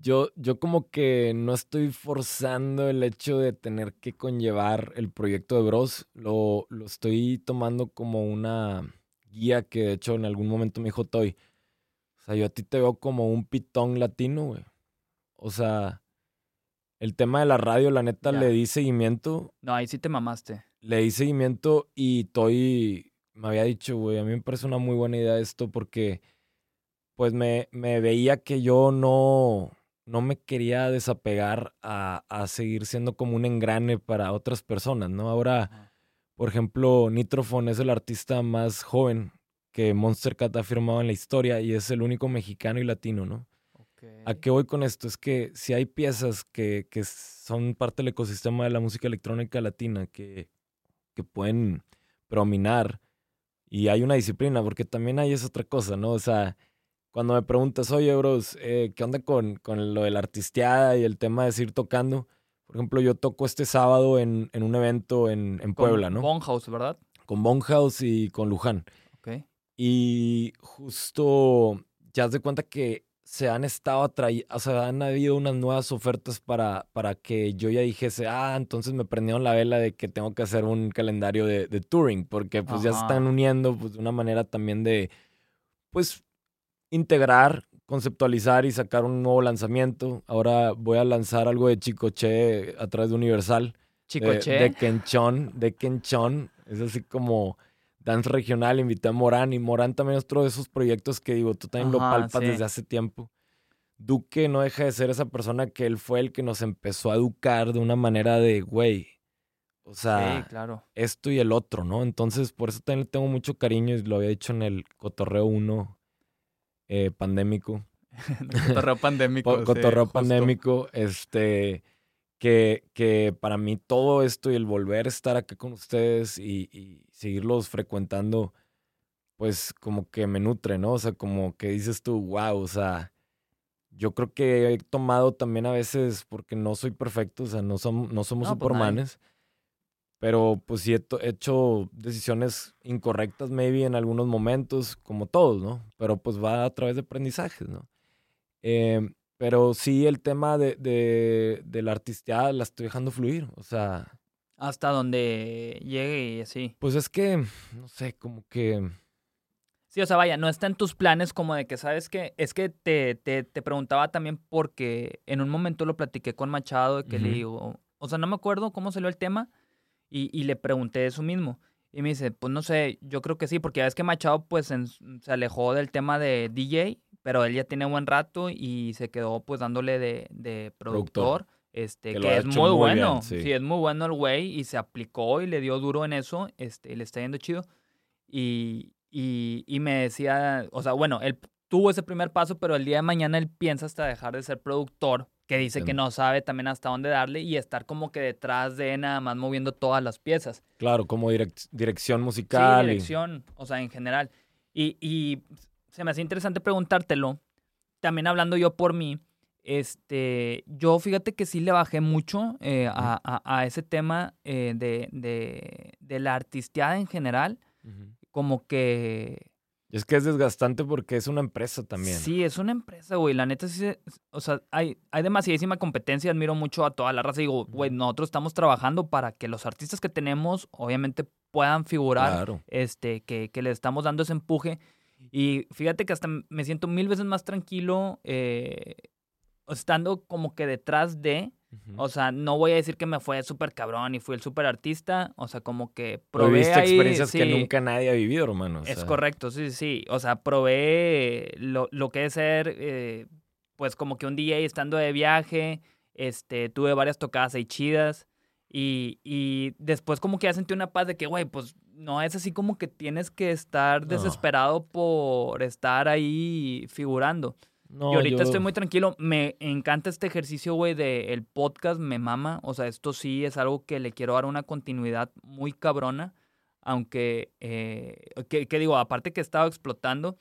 yo, yo como que no estoy forzando el hecho de tener que conllevar el proyecto de Bros. Lo, lo estoy tomando como una guía que de hecho en algún momento me dijo Toy. O sea, yo a ti te veo como un pitón latino, güey. O sea, el tema de la radio, la neta, le di seguimiento. No, ahí sí te mamaste. Le di seguimiento y Toy me había dicho, güey, a mí me parece una muy buena idea esto porque pues me, me veía que yo no, no me quería desapegar a, a, seguir siendo como un engrane para otras personas, ¿no? Ahora, por ejemplo, Nitrofon es el artista más joven que Monster Cat ha firmado en la historia y es el único mexicano y latino, ¿no? ¿A qué voy con esto? Es que si hay piezas que, que son parte del ecosistema de la música electrónica latina que, que pueden prominar y hay una disciplina, porque también hay esa otra cosa, ¿no? O sea, cuando me preguntas, oye, bros, eh, ¿qué onda con, con, lo de la artisteada y el tema de seguir tocando? Por ejemplo, yo toco este sábado en, en un evento en, en Puebla, ¿no? Con Bonhouse, ¿verdad? Con Bonhouse y con Luján. Ok. Y justo, ya has de cuenta que se han estado atrayendo, o sea, han habido unas nuevas ofertas para, para que yo ya dijese, ah, entonces me prendieron la vela de que tengo que hacer un calendario de, de touring, porque pues ya se están uniendo pues, de una manera también de, pues, integrar, conceptualizar y sacar un nuevo lanzamiento. Ahora voy a lanzar algo de Chicoche a través de Universal. Chicoche. De, de Kenchon, de Kenchon. Es así como dance regional. Invité a Morán y Morán también es otro de esos proyectos que digo, tú también lo palpas desde hace tiempo. Duque no deja de ser esa persona que él fue el que nos empezó a educar de una manera de, güey, o sea, claro. esto y el otro, ¿no? Entonces, por eso también le tengo mucho cariño y lo había dicho en el Cotorreo 1 eh, pandémico. cotorreo pandémico. cotorreo pandémico, este, que, que para mí todo esto y el volver a estar acá con ustedes y, y, seguirlos frecuentando, pues como que me nutre, ¿no? O sea, como que dices tú, wow, o sea, yo creo que he tomado también a veces, porque no soy perfecto, o sea, no, somos no somos no, pues, supermanes, pero pues sí he, he, hecho decisiones incorrectas, maybe en algunos momentos, como todos, ¿no? Pero pues va a través de aprendizajes, ¿no? Eh, pero sí el tema de, de, de, la artisteada la estoy dejando fluir, o sea... Hasta donde llegue y así. Pues es que, no sé, como que... Sí, o sea, vaya, no está en tus planes como de que, ¿sabes que Es que te, te, te, preguntaba también porque en un momento lo platiqué con Machado, de que uh -huh. le digo, o sea, no me acuerdo cómo salió el tema, y, y, le pregunté eso mismo. Y me dice, pues no sé, yo creo que sí, porque ya ves que Machado pues en, se alejó del tema de DJ, pero él ya tiene buen rato y se quedó pues dándole de, de productor, productor, este, que, que es muy, muy bueno. Bien, sí. sí. es muy bueno el güey y se aplicó y le dio duro en eso, este, le está yendo chido. Y, y, y me decía, o sea, bueno, él tuvo ese primer paso, pero el día de mañana él piensa hasta dejar de ser productor que dice que no sabe también hasta dónde darle y estar como que detrás de nada más moviendo todas las piezas. Claro, como direc dirección musical. Sí, dirección, y... o sea, en general. Y, y, se me hace interesante preguntártelo, también hablando yo por mí, este, yo fíjate que sí le bajé mucho eh, a, a, a, ese tema eh, de, de, de, la artisteada en general, uh -huh. como que es que es desgastante porque es una empresa también. Sí, es una empresa, güey. La neta sí, o sea, hay, hay demasiadísima competencia. Admiro mucho a toda la raza. Digo, güey, nosotros estamos trabajando para que los artistas que tenemos, obviamente, puedan figurar. Claro. Este, que, que les estamos dando ese empuje. Y fíjate que hasta me siento mil veces más tranquilo eh, estando como que detrás de, Uh -huh. O sea, no voy a decir que me fue súper cabrón y fui el súper artista. O sea, como que probé. ahí, experiencias sí. que nunca nadie ha vivido, hermano. O sea. Es correcto, sí, sí. O sea, probé lo, lo que es ser, eh, pues, como que un DJ estando de viaje. Este, tuve varias tocadas ahí chidas. Y, y después, como que ya sentí una paz de que, güey, pues no es así como que tienes que estar desesperado no. por estar ahí figurando. No, y ahorita yo... estoy muy tranquilo. Me encanta este ejercicio, güey, del el podcast, me mama. O sea, esto sí es algo que le quiero dar una continuidad muy cabrona. Aunque, eh, que, que, digo, aparte que he estado explotando,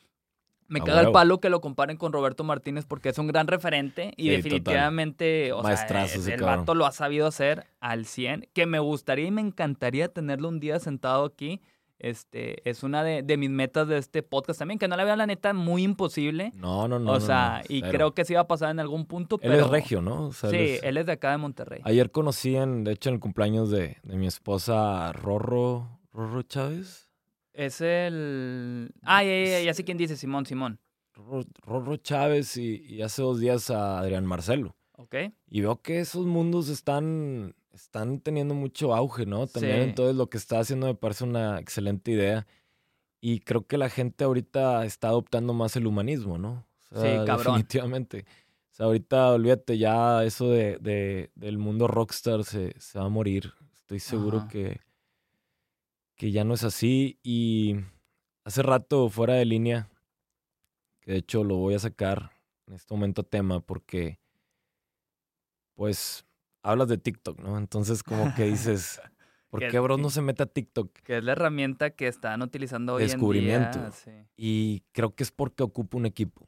Me caga el palo que lo comparen con Roberto Martínez porque es un gran referente y Sí, definitivamente, o sea, Maestrazo el, el cabrón. vato lo ha sabido hacer al 100, que me gustaría y me encantaría tenerlo un día sentado aquí. Este, es una de, de mis metas de este podcast también, que no la veo la neta muy imposible. No, no, no. o sea, no, y cero. creo que sí va a pasar en algún punto, Él es regio, ¿no? O sea, Sí, él es- él es de acá de Monterrey. Ayer conocí, en, de hecho, en el cumpleaños de, de mi esposa, Rorro, Rorro Chávez. Es el... Ah, ya, ya, ya, ya sé quién dice, Simón, Simón. Rorro, Rorro Chávez y, y hace dos días a Adrián Marcelo. ¿Ok? Y veo que esos mundos están, están teniendo mucho auge, ¿no? También Sí. entonces lo que está haciendo me parece una excelente idea. Y creo que la gente ahorita está adoptando más el humanismo, ¿no? O Sí, cabrón. Definitivamente. O sea, ahorita olvídate, ya eso de, de- del mundo rockstar se, se va a morir. Estoy seguro Ajá. que, que ya no es así. Y hace rato, fuera de línea, que de hecho lo voy a sacar en este momento a tema porque, pues, hablas de TikTok, ¿no? Entonces como que dices, ¿por qué bro no se mete a TikTok? Que es la herramienta que están utilizando hoy Descubrimiento. en día. Sí. Y creo que es porque ocupa un equipo.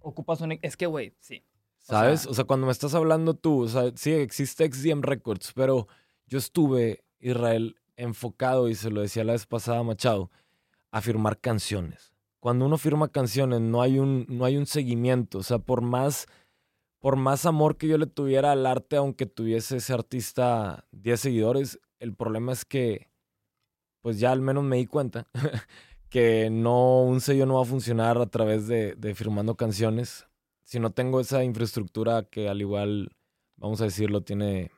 Ocupas un... Es que, güey, sí. O ¿Sabes? sea- O sea, cuando me estás hablando tú, o sea, sí existe XDM Records, pero yo estuve, Israel, enfocado, y se lo decía la vez pasada a Machado, a firmar canciones. Cuando uno firma canciones, no hay un, no hay un seguimiento. O sea, por más, por más amor que yo le tuviera al arte, aunque tuviese ese artista 10 seguidores, el problema es que, pues ya al menos me di cuenta que no, un sello no va a funcionar a través de, de firmando canciones si no tengo esa infraestructura que al igual, vamos a decirlo, tiene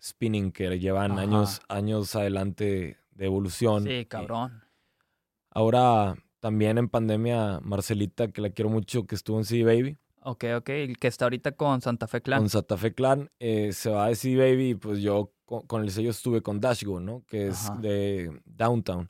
Spinning, que llevan Ajá. años, años adelante de evolución. Sí, Y cabrón. Ahora también en pandemia, Marcelita, que la quiero mucho, que estuvo en CD Baby, Ok, ok. El que está ahorita con Santa Fe Clan. con Santa Fe Clan, eh, se va de CD Baby pues yo con, con el sello estuve con Dashgo, ¿no? Que es Ajá. de Downtown.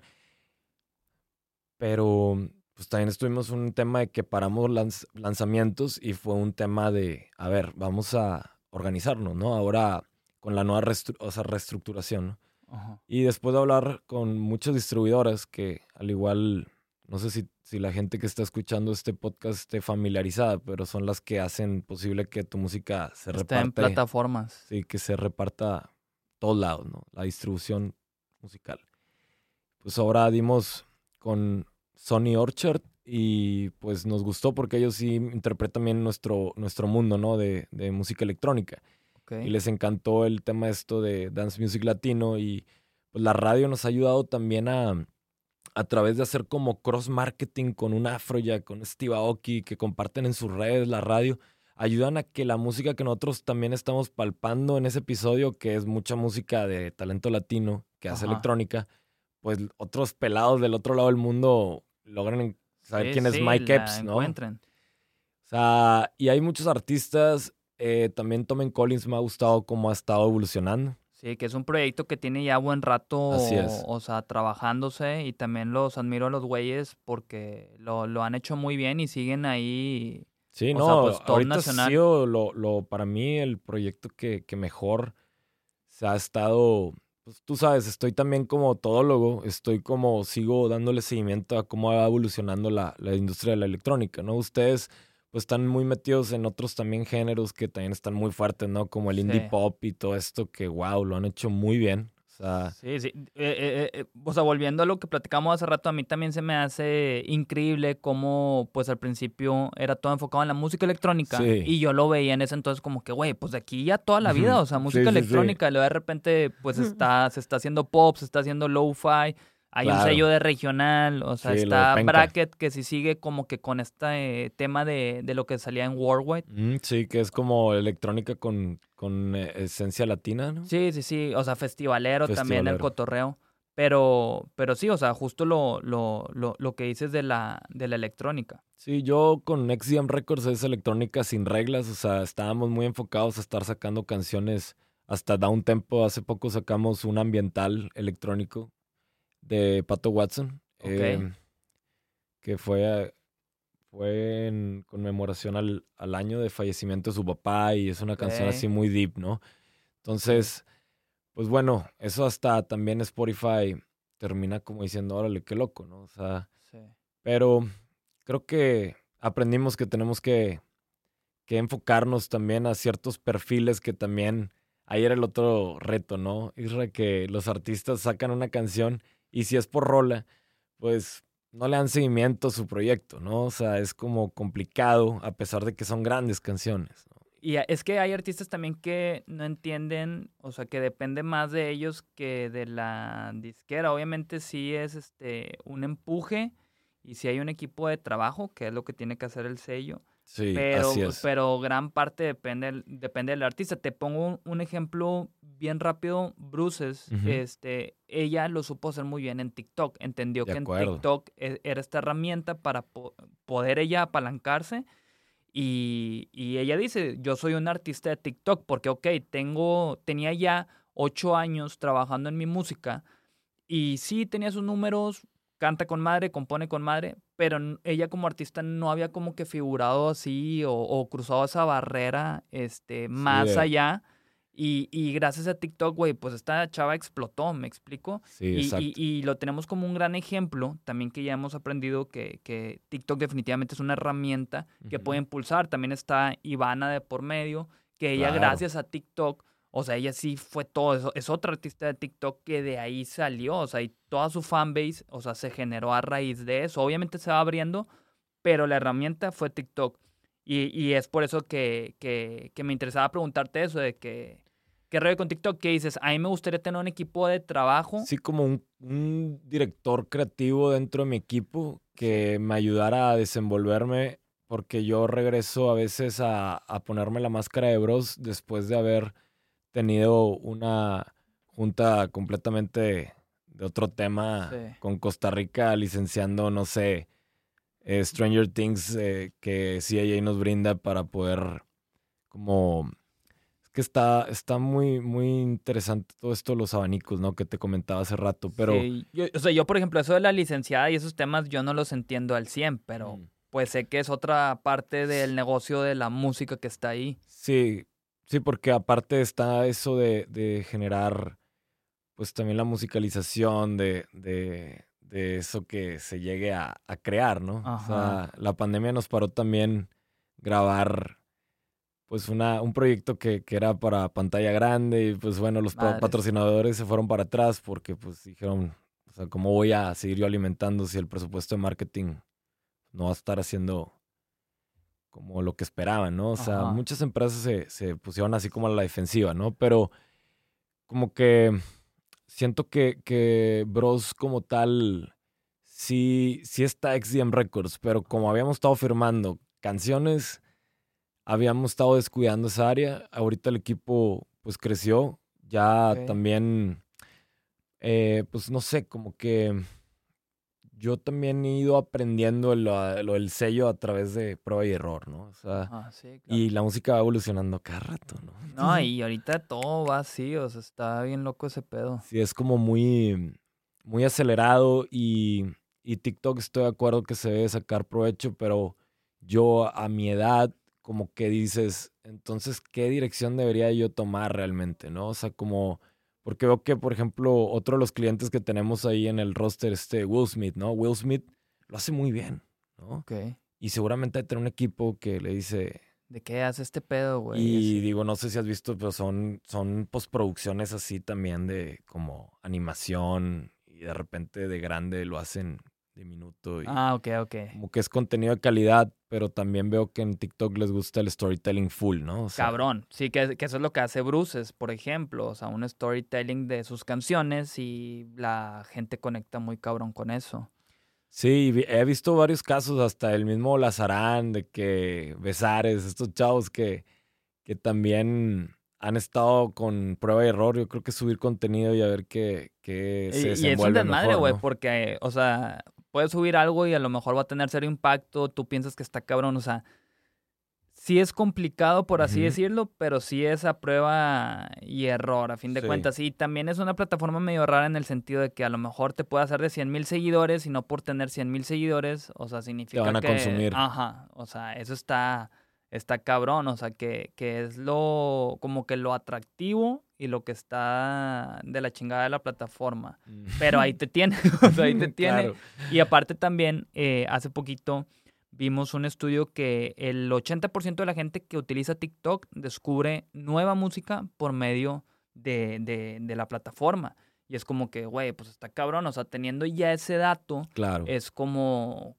Pero pues también estuvimos un tema de que paramos lanz- lanzamientos y fue un tema de, a ver, vamos a organizarnos, ¿no? Ahora con la nueva restru- o sea, reestructuración, ¿no? Ajá. Y después de hablar con muchas distribuidoras que al igual, no sé si, si la gente que está escuchando este podcast esté familiarizada, pero son las que hacen posible que tu música se Está en reparte. plataformas. Sí, que se reparta a todos lados, ¿no? La distribución musical. Pues ahora dimos con Sony Orchard y pues nos gustó porque ellos sí interpretan bien nuestro, nuestro mundo, ¿no? De, de música electrónica. Y les encantó el tema esto de dance music latino y pues la radio nos ha ayudado también a a través de hacer como cross marketing con un Afrojack, con Steve Aoki, que comparten en sus redes la radio, ayudan a que la música que nosotros también estamos palpando en ese episodio, que es mucha música de talento latino que hace Ajá. electrónica, pues otros pelados del otro lado del mundo logran saber Sí, quién es sí, Mike Epps, ¿no? encuentren. O sea, y hay muchos artistas, eh, también Tom Collins me ha gustado cómo ha estado evolucionando. Sí, que es un proyecto que tiene ya buen rato, Así es. o sea, trabajándose y también los admiro a los güeyes porque lo, lo han hecho muy bien y siguen ahí. Sí, O no, sea, pues, ahorita ha nacional. sido lo, lo, para mí el proyecto que, que mejor se ha estado, pues tú sabes, estoy también como todólogo, estoy como, sigo dándole seguimiento a cómo va evolucionando la, la industria de la electrónica, ¿no? Ustedes pues están muy metidos en otros también géneros que también están muy fuertes, ¿no? Como el indie pop y todo esto que, wow, lo han hecho muy bien. O sea, Sí, sí. Eh, eh, eh, o sea, volviendo a lo que platicamos hace rato, a mí también se me hace increíble cómo, pues al principio era todo enfocado en la música electrónica. Sí. Y yo lo veía en ese entonces como que, güey, pues de aquí ya toda la vida, o sea, música sí, sí. electrónica. Y luego de repente, pues está, se está haciendo pop, se está haciendo lo-fi. Hay un sello de regional, o sea, Sí, está. Bracket que si sigue como que con este eh, tema de, de lo que salía en Worldwide. mm, sí, que es como electrónica con, con eh, esencia latina, ¿no? Sí, sí, sí, o sea, festivalero, también el cotorreo. Pero, pero sí, o sea, justo lo, lo, lo, lo que dices de la, de la electrónica. Sí, yo con XDM Records es electrónica sin reglas, o sea, estábamos muy enfocados a estar sacando canciones hasta Down Tempo. Hace poco sacamos un ambiental electrónico de Pato Watson, eh, que fue, fue en conmemoración al, al año de fallecimiento de su papá y es una canción así muy deep, ¿no? Entonces, pues bueno, eso hasta también Spotify termina como diciendo, órale, qué loco, ¿no? O sea, Sí. pero creo que aprendimos que tenemos que, que enfocarnos también a ciertos perfiles que también, ahí era el otro reto, ¿no? Isra, que los artistas sacan una canción y si es por rola, pues no le dan seguimiento a su proyecto, ¿no? O sea, es como complicado a pesar de que son grandes canciones. Y es que hay artistas también que no entienden, o sea, que depende más de ellos que de la disquera. Obviamente sí es este un empuje y sí hay un equipo de trabajo, que es lo que tiene que hacer el sello. Sí, pero, así es. pero gran parte depende, depende del artista. Te pongo un, ejemplo bien rápido. Bruces, este, ella lo supo hacer muy bien en TikTok. Entendió que en TikTok e, era esta herramienta para poder ella apalancarse y, ella dice, yo soy un artista de TikTok porque, ok, tengo, tenía ya ocho años trabajando en mi música y sí tenía sus números, canta con madre, compone con madre, pero ella como artista no había como que figurado así o, cruzado esa barrera este, más allá y, gracias a TikTok, güey, pues esta chava explotó, ¿me explico? Sí, y, exacto. Y, lo tenemos como un gran ejemplo, también que ya hemos aprendido que, que TikTok definitivamente es una herramienta que puede impulsar. También está Ivana de por medio, que ella gracias a TikTok, o sea, ella sí fue todo eso, es otra artista de TikTok que de ahí salió, o sea, y toda su fanbase, o sea, se generó a raíz de eso. Obviamente se va abriendo, pero la herramienta fue TikTok. Y, y es por eso que, que, que, me interesaba preguntarte eso, de que, ¿qué rollo con TikTok? ¿Qué dices? A mí me gustaría tener un equipo de trabajo. Sí, como un, un director creativo dentro de mi equipo que me ayudara a desenvolverme, porque yo regreso a veces a, a ponerme la máscara de bros después de haber tenido una junta completamente de otro tema con Costa Rica licenciando, no sé, eh, Stranger Things eh, que CIA nos brinda para poder como... Es que está, está muy, muy interesante todo esto, los abanicos, ¿no? Que te comentaba hace rato, pero... Yo, o sea, yo, por ejemplo, eso de la licenciada y esos temas yo no los entiendo al 100, pero mm. pues sé que es otra parte del negocio de la música que está ahí. Sí, sí, porque aparte está eso de, de generar, pues también la musicalización de, de de eso que se llegue a, crear, ¿no? O sea, la pandemia nos paró también grabar pues una, un proyecto que, era para pantalla grande y pues bueno, los patrocinadores se fueron para atrás porque pues dijeron, o sea, ¿cómo voy a seguir yo alimentando si el presupuesto de marketing no va a estar haciendo como lo que esperaban, ¿no? O sea, muchas empresas se, se pusieron así como a la defensiva, ¿no? Pero como que siento que, que Bros como tal sí, sí está XDM Records, pero como habíamos estado firmando canciones, habíamos estado descuidando esa área. Ahorita el equipo pues creció, ya también, eh, pues no sé, como que yo también he ido aprendiendo lo, lo, del sello a través de prueba y error, ¿no? O sea, ah, sí, claro. y la música va evolucionando cada rato, ¿no? No, y ahorita todo va así, o sea, está bien loco ese pedo. Sí, es como muy, muy acelerado y, y TikTok estoy de acuerdo que se debe sacar provecho, pero yo a mi edad, como que dices, entonces, ¿qué dirección debería yo tomar realmente, no? O sea, como porque veo que, por ejemplo, otro de los clientes que tenemos ahí en el roster, este Will Smith, ¿no? Will Smith lo hace muy bien, ¿no? Ok. Y seguramente hay tener un equipo que le dice... ¿De qué hace este pedo, güey? Y digo, no sé si has visto, pero son, son postproducciones así también de como animación y de repente de grande lo hacen de minuto. Y ah, ok, ok. Como que es contenido de calidad, pero también veo que en TikTok les gusta el storytelling full, ¿no? Cabrón. Sí, que, que, eso es lo que hace Bruces, por ejemplo. O sea, un storytelling de sus canciones y la gente conecta muy cabrón con eso. Sí, he visto varios casos, hasta el mismo Lazarán, de que Besares, estos chavos que, que también han estado con prueba y error. Yo creo que subir contenido y a ver qué, qué se desenvuelve Y es un desmadre, güey, porque, o sea, puedes subir algo y a lo mejor va a tener cero impacto, tú piensas que está cabrón, o sea, sí es complicado, por así decirlo, pero sí es a prueba y error, a fin de cuentas. Y también es una plataforma medio rara en el sentido de que a lo mejor te puede hacer de 100 mil seguidores y no por tener 100 mil seguidores, o sea, significa te van a que... consumir. Ajá, o sea, eso está, está cabrón, o sea, que, que es lo, como que lo atractivo y lo que está de la chingada de la plataforma. Mm. Pero ahí te tiene, o sea, ahí te tiene. Y aparte también, eh, hace poquito vimos un estudio que el 80% de la gente que utiliza TikTok descubre nueva música por medio de, de, de la plataforma. Y es como que, güey, pues está cabrón, o sea, teniendo ya ese dato, Claro. es como,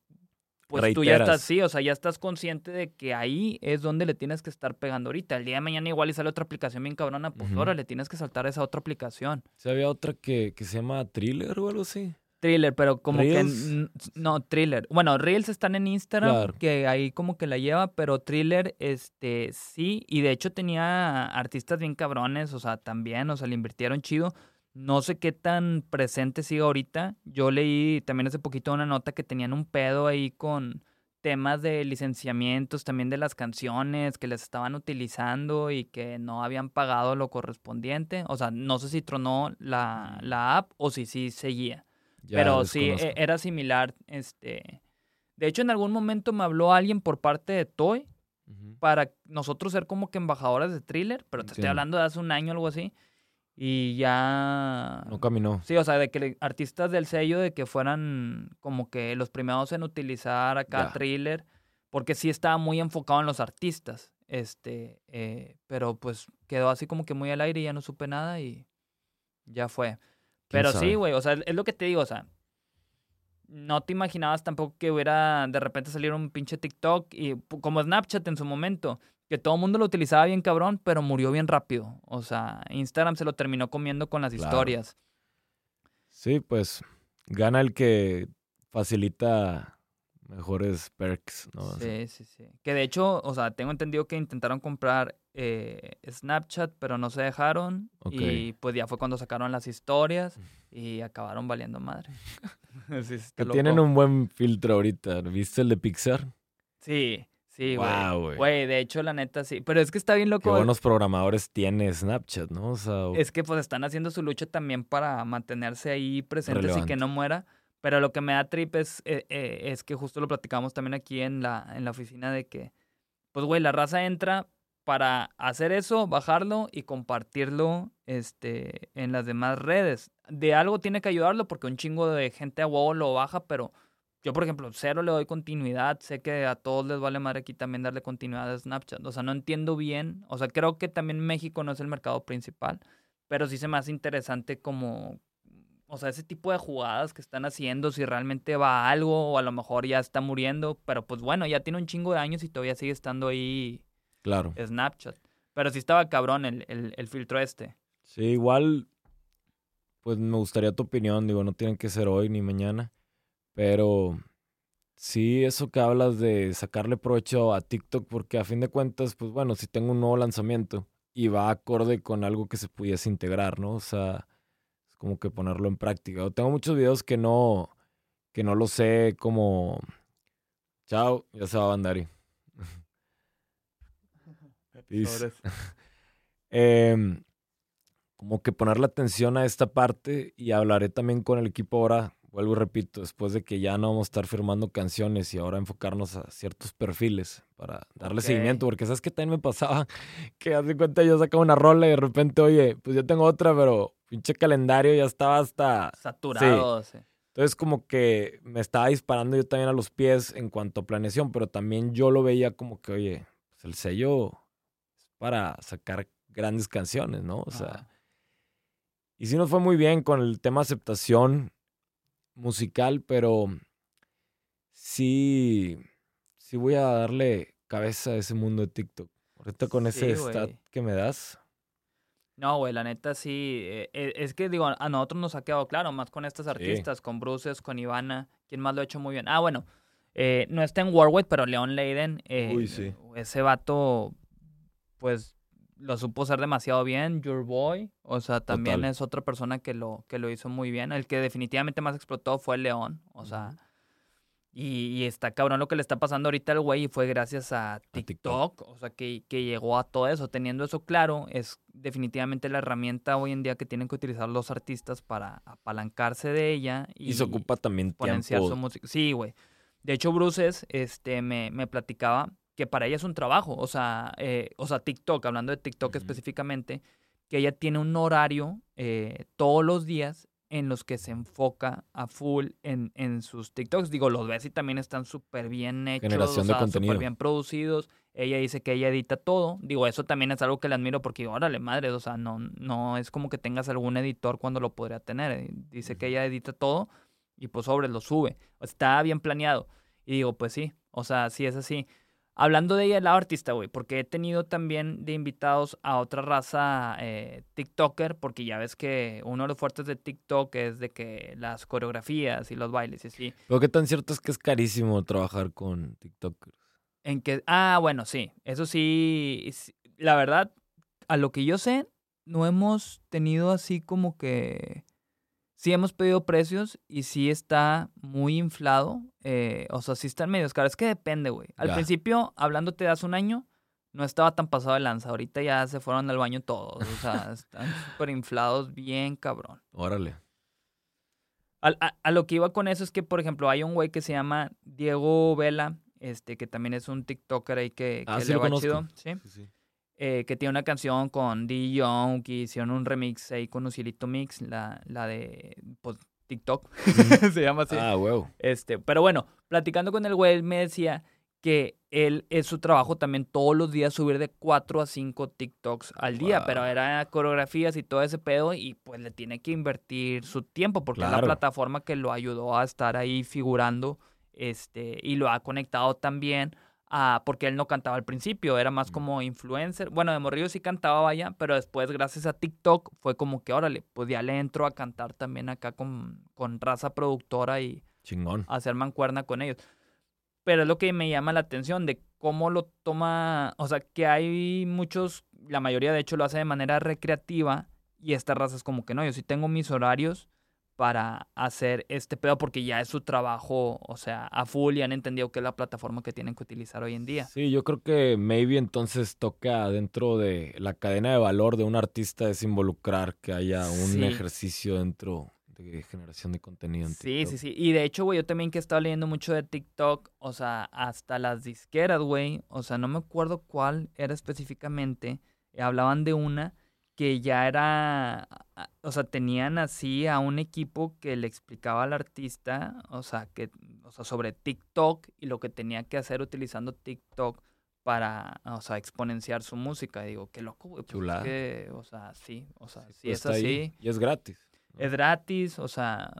pues tú ya Reiteras. estás, sí, o sea, ya estás consciente de que ahí es donde le tienes que estar pegando ahorita. El día de mañana igual y sale otra aplicación bien cabrona, pues Ujú. ahora le tienes que saltar a esa otra aplicación. Había otra que, que se llama Thriller o algo así. Thriller, pero como Reels. que no, Thriller. Bueno, Reels están en Instagram, Claro. que ahí como que la lleva, pero Thriller, este, sí, y de hecho tenía artistas bien cabrones, o sea, también, o sea, le invirtieron chido. No sé qué tan presente sigue ahorita. Yo leí también hace poquito una nota que tenían un pedo ahí con temas de licenciamientos también de las canciones que les estaban utilizando y que no habían pagado lo correspondiente. O sea, no sé si tronó la, la app o si sí seguía. Ya Pero sí, e- era similar. Este. De hecho, en algún momento me habló alguien por parte de Toy para nosotros ser como que embajadores de thriller, pero te estoy hablando de hace un año o algo así. Y ya. No caminó. Sí, o sea, de que artistas del sello de que fueran como que los primeros en utilizar acá Ya. thriller, porque sí estaba muy enfocado en los artistas. Este, eh, pero pues quedó así como que muy al aire y ya no supe nada y ya fue. Pero sí, güey, o sea, es lo que te digo, o sea, no te imaginabas tampoco que hubiera de repente salir un pinche TikTok y como Snapchat en su momento, que todo el mundo lo utilizaba bien cabrón, pero murió bien rápido. O sea, Instagram se lo terminó comiendo con las Claro. historias. Sí, pues gana el que facilita mejores perks, ¿no? Sí, sí, sí. Que de hecho, o sea, tengo entendido que intentaron comprar eh, Snapchat, pero no se dejaron. Y pues ya fue cuando sacaron las historias y acabaron valiendo madre. Sí, que tienen un buen filtro ahorita. ¿Viste el de Pixar? Sí, sí, güey. Güey, de hecho, la neta sí. Pero es que está bien Qué loco. buenos programadores tiene Snapchat, ¿no? O sea, Es que pues están haciendo su lucha también para mantenerse ahí presentes y que no muera. Pero lo que me da trip es, eh, eh, es que justo lo platicamos también aquí en la, en la oficina de que, pues güey, la raza entra para hacer eso, bajarlo y compartirlo este, en las demás redes. De algo tiene que ayudarlo porque un chingo de gente a huevo lo baja, pero yo, por ejemplo, cero le doy continuidad. Sé que a todos les vale madre aquí también darle continuidad a Snapchat. O sea, no entiendo bien. O sea, creo que también México no es el mercado principal pero sí se me hace interesante como, o sea, ese tipo de jugadas que están haciendo, si realmente va a algo o a lo mejor ya está muriendo, pero pues bueno, ya tiene un chingo de años y todavía sigue estando ahí claro. Snapchat. Pero sí estaba cabrón el, el, el filtro este. Sí, igual, pues me gustaría tu opinión. Digo, no tienen que ser hoy ni mañana. Pero sí, eso que hablas de sacarle provecho a TikTok, porque a fin de cuentas, pues bueno, si tengo un nuevo lanzamiento y va acorde con algo que se pudiese integrar, ¿no? O sea, es como que ponerlo en práctica. O tengo muchos videos que no, que no lo sé como... Chao, ya se va Bandari. Em, como que ponerle atención a esta parte y hablaré también con el equipo ahora, vuelvo y repito, después de que ya no vamos a estar firmando canciones y ahora enfocarnos a ciertos perfiles para darle seguimiento, porque sabes que también me pasaba que hace cuenta yo sacaba una rola y de repente, oye, pues yo tengo otra, pero pinche calendario ya estaba hasta... Saturado. sí. Entonces como que me estaba disparando yo también a los pies en cuanto a planeación, pero también yo lo veía como que, oye, pues el sello es para sacar grandes canciones, ¿no? O sea, Ajá. y sí nos fue muy bien con el tema aceptación musical, pero sí, sí voy a darle cabeza a ese mundo de TikTok. Ahorita con ese stat que me das, No, güey, la neta sí. eh, eh, es que, digo, a nosotros nos ha quedado claro, más con estas artistas, con Bruces, con Ivana. ¿Quién más lo ha hecho muy bien? Ah, bueno, eh, no está en Warwick, pero Leon Leiden. eh, Uy, sí. Ese vato, pues, lo supo hacer demasiado bien. Your Boy, o sea, también Total. es otra persona que lo, que lo hizo muy bien. El que definitivamente más explotó fue León, o sea. Y, y está cabrón lo que le está pasando ahorita al güey y fue gracias a TikTok. TikTok, o sea, que, que llegó a todo eso. Teniendo eso claro, es definitivamente la herramienta hoy en día que tienen que utilizar los artistas para apalancarse de ella y, y, se ocupa también exponenciar su tiempo. música. Sí, güey. De hecho, Bruces este, me, me platicaba que para ella es un trabajo, o sea, eh, o sea, TikTok, hablando de TikTok específicamente, que ella tiene un horario eh, todos los días en los que se enfoca a full en, en sus TikToks. Digo, los ves y también están súper bien hechos, Generación de contenido. súper bien producidos. Ella dice que ella edita todo. Digo, eso también es algo que le admiro porque, órale, madre, o sea, no, no es como que tengas algún editor cuando lo podría tener. Dice que ella edita todo y pues sobre lo sube. Está bien planeado. Y digo, pues sí, o sea, sí es así. Hablando de ella, la artista, güey, porque he tenido también de invitados a otra raza eh, TikToker, porque ya ves que uno de los fuertes de TikTok es de que las coreografías y los bailes y así. Pero qué tan cierto es que es carísimo trabajar con TikTokers. En que, ah, bueno, sí, eso sí, sí, la verdad, a lo que yo sé, no hemos tenido así como que, sí hemos pedido precios y sí está muy inflado, eh, o sea, sí están medios caros, es que depende, güey. Al Ya. principio, hablándote de hace un año, no estaba tan pasado de lanza, ahorita ya se fueron al baño todos, o sea, están súper inflados bien cabrón. Órale. Al- A, a lo que iba con eso es que, por ejemplo, hay un güey que se llama Diego Vela, este, que también es un TikToker ahí que, Ah, que le lo va chido, ¿sí? Sí, sí. Eh, que tiene una canción con D. Young, que hicieron un remix ahí con Ucielito Mix, la, la de pues, TikTok, se llama así. Ah, huevo. Este, pero bueno, platicando con el güey, él me decía que él es su trabajo también todos los días subir de 4 a 5 TikToks al día, Wow. pero era coreografías y todo ese pedo y pues le tiene que invertir su tiempo porque es la plataforma que lo ayudó a estar ahí figurando este y lo ha conectado también a porque él no cantaba al principio, era más como influencer. Bueno, de morrillo sí cantaba vaya, pero después gracias a TikTok fue como que órale, pues ya le entro a cantar también acá con, con raza productora y Chingón. hacer mancuerna con ellos. Pero es lo que me llama la atención de cómo lo toma, o sea, que hay muchos, la mayoría de hecho lo hace de manera recreativa y esta raza es como que no, yo sí tengo mis horarios para hacer este pedo porque ya es su trabajo, o sea, a full y han entendido que es la plataforma que tienen que utilizar hoy en día. Sí, yo creo que maybe entonces toca dentro de la cadena de valor de un artista es involucrar que haya un Sí. ejercicio dentro de generación de contenido en Sí, TikTok. sí, sí. Y de hecho, güey, yo también que he estado leyendo mucho de TikTok, o sea, hasta las disqueras, güey, o sea, no me acuerdo cuál era específicamente, eh, hablaban de una que ya era, o sea, tenían así a un equipo que le explicaba al artista, o sea, que, o sea, sobre TikTok y lo que tenía que hacer utilizando TikTok para, o sea, exponenciar su música. Y digo, qué loco, güey. pues es que, o sea, sí, o sea, Sí, sí pues es está ahí así Y es gratis. es gratis, o sea,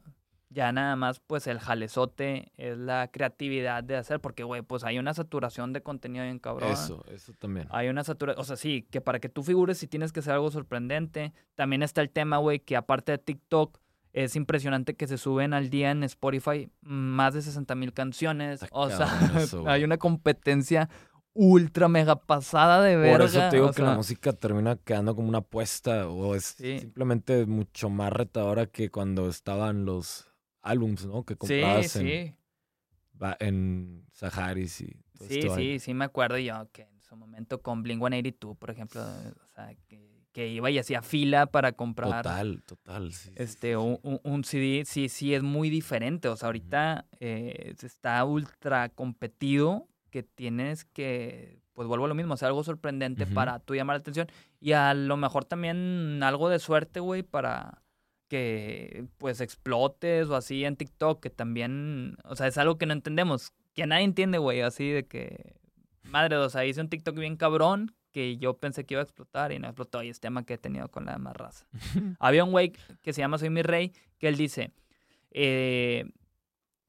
ya nada más pues el jalezote es la creatividad de hacer, porque güey, pues hay una saturación de contenido bien cabrón. Eso, eso también. Hay una saturación, o sea, sí, que para que tú figures si tienes que hacer algo sorprendente. También está el tema, güey, que aparte de TikTok, es impresionante que se suben al día en Spotify más de 60 mil canciones. Está o sea, eso, hay una competencia ultra mega pasada de verga. Por eso te digo o que la música termina quedando como una apuesta o es Sí. simplemente mucho más retadora que cuando estaban los álbums, ¿no? Que Sí, comprabas en, sí. en Saharis y todo Sí, sí, sí me acuerdo yo que en su momento con Blink 182, por ejemplo, o sea, que, que iba y hacía fila para comprar Total, total. sí, sí, este sí, un, sí. un- CD, sí, sí es muy diferente. O sea, ahorita eh, está ultra competido que tienes que, pues vuelvo a lo mismo, hacer algo sorprendente para tú llamar la atención y a lo mejor también algo de suerte, güey, para que pues explotes o así en TikTok, que también, o sea, es algo que no entendemos, que nadie entiende, güey, así de que, madre, o sea, hice un TikTok bien cabrón que yo pensé que iba a explotar y no explotó y es tema que he tenido con la demás raza. Había un güey que se llama Soy mi rey, que él dice, eh,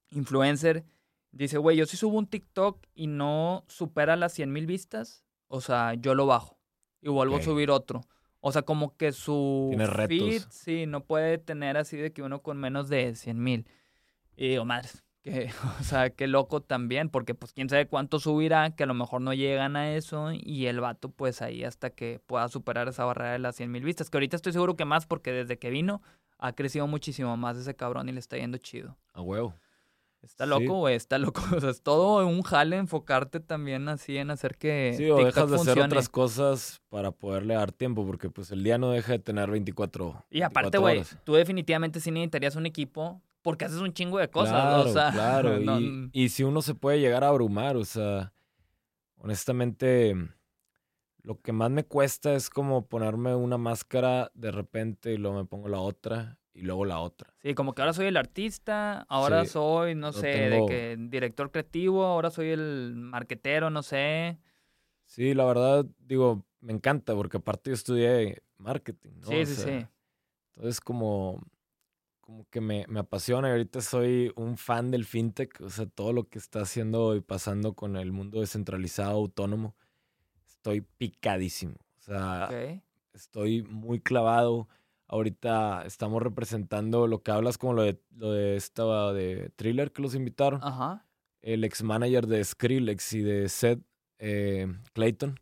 influencer, dice, güey, yo si subo un TikTok y no supera las 100 mil vistas, o sea, yo lo bajo y vuelvo a subir otro. O sea, como que su Tiene retos. feed, sí, no puede tener así de que uno con menos de 100 mil. Y digo, madre, que, o sea, qué loco también, porque pues quién sabe cuánto subirá, que a lo mejor no llegan a eso y el vato pues ahí hasta que pueda superar esa barrera de las 100 mil vistas, que ahorita estoy seguro que más porque desde que vino ha crecido muchísimo más ese cabrón y le está yendo chido. A huevo. Está loco, güey, está loco. O sea, es todo un jale enfocarte también así en hacer que Sí, o TikTok dejas de hacer otras cosas para poderle dar tiempo, porque pues el día no deja de tener 24 Y aparte, 24 güey, tú definitivamente sí necesitarías un equipo porque haces un chingo de cosas. Claro, o sea, claro. no- y, y si uno se puede llegar a abrumar, o sea, honestamente, lo que más me cuesta es como ponerme una máscara de repente y luego me pongo la otra y luego la otra. Sí, como que ahora soy el artista, ahora Sí, soy, no sé, tengo- de que director creativo, ahora soy el marquetero, no sé. Sí, la verdad, digo, me encanta porque aparte yo estudié marketing, ¿no? sí, O sí, sea, sí. Entonces como, como que me, me apasiona y ahorita soy un fan del fintech, o sea, todo lo que está haciendo y pasando con el mundo descentralizado, autónomo, estoy picadísimo. O sea, Ok. estoy muy clavado. Ahorita estamos representando lo que hablas como lo de, lo de esta de Thriller que los invitaron. Ajá. El ex manager de Skrillex y de Seth eh, Clayton.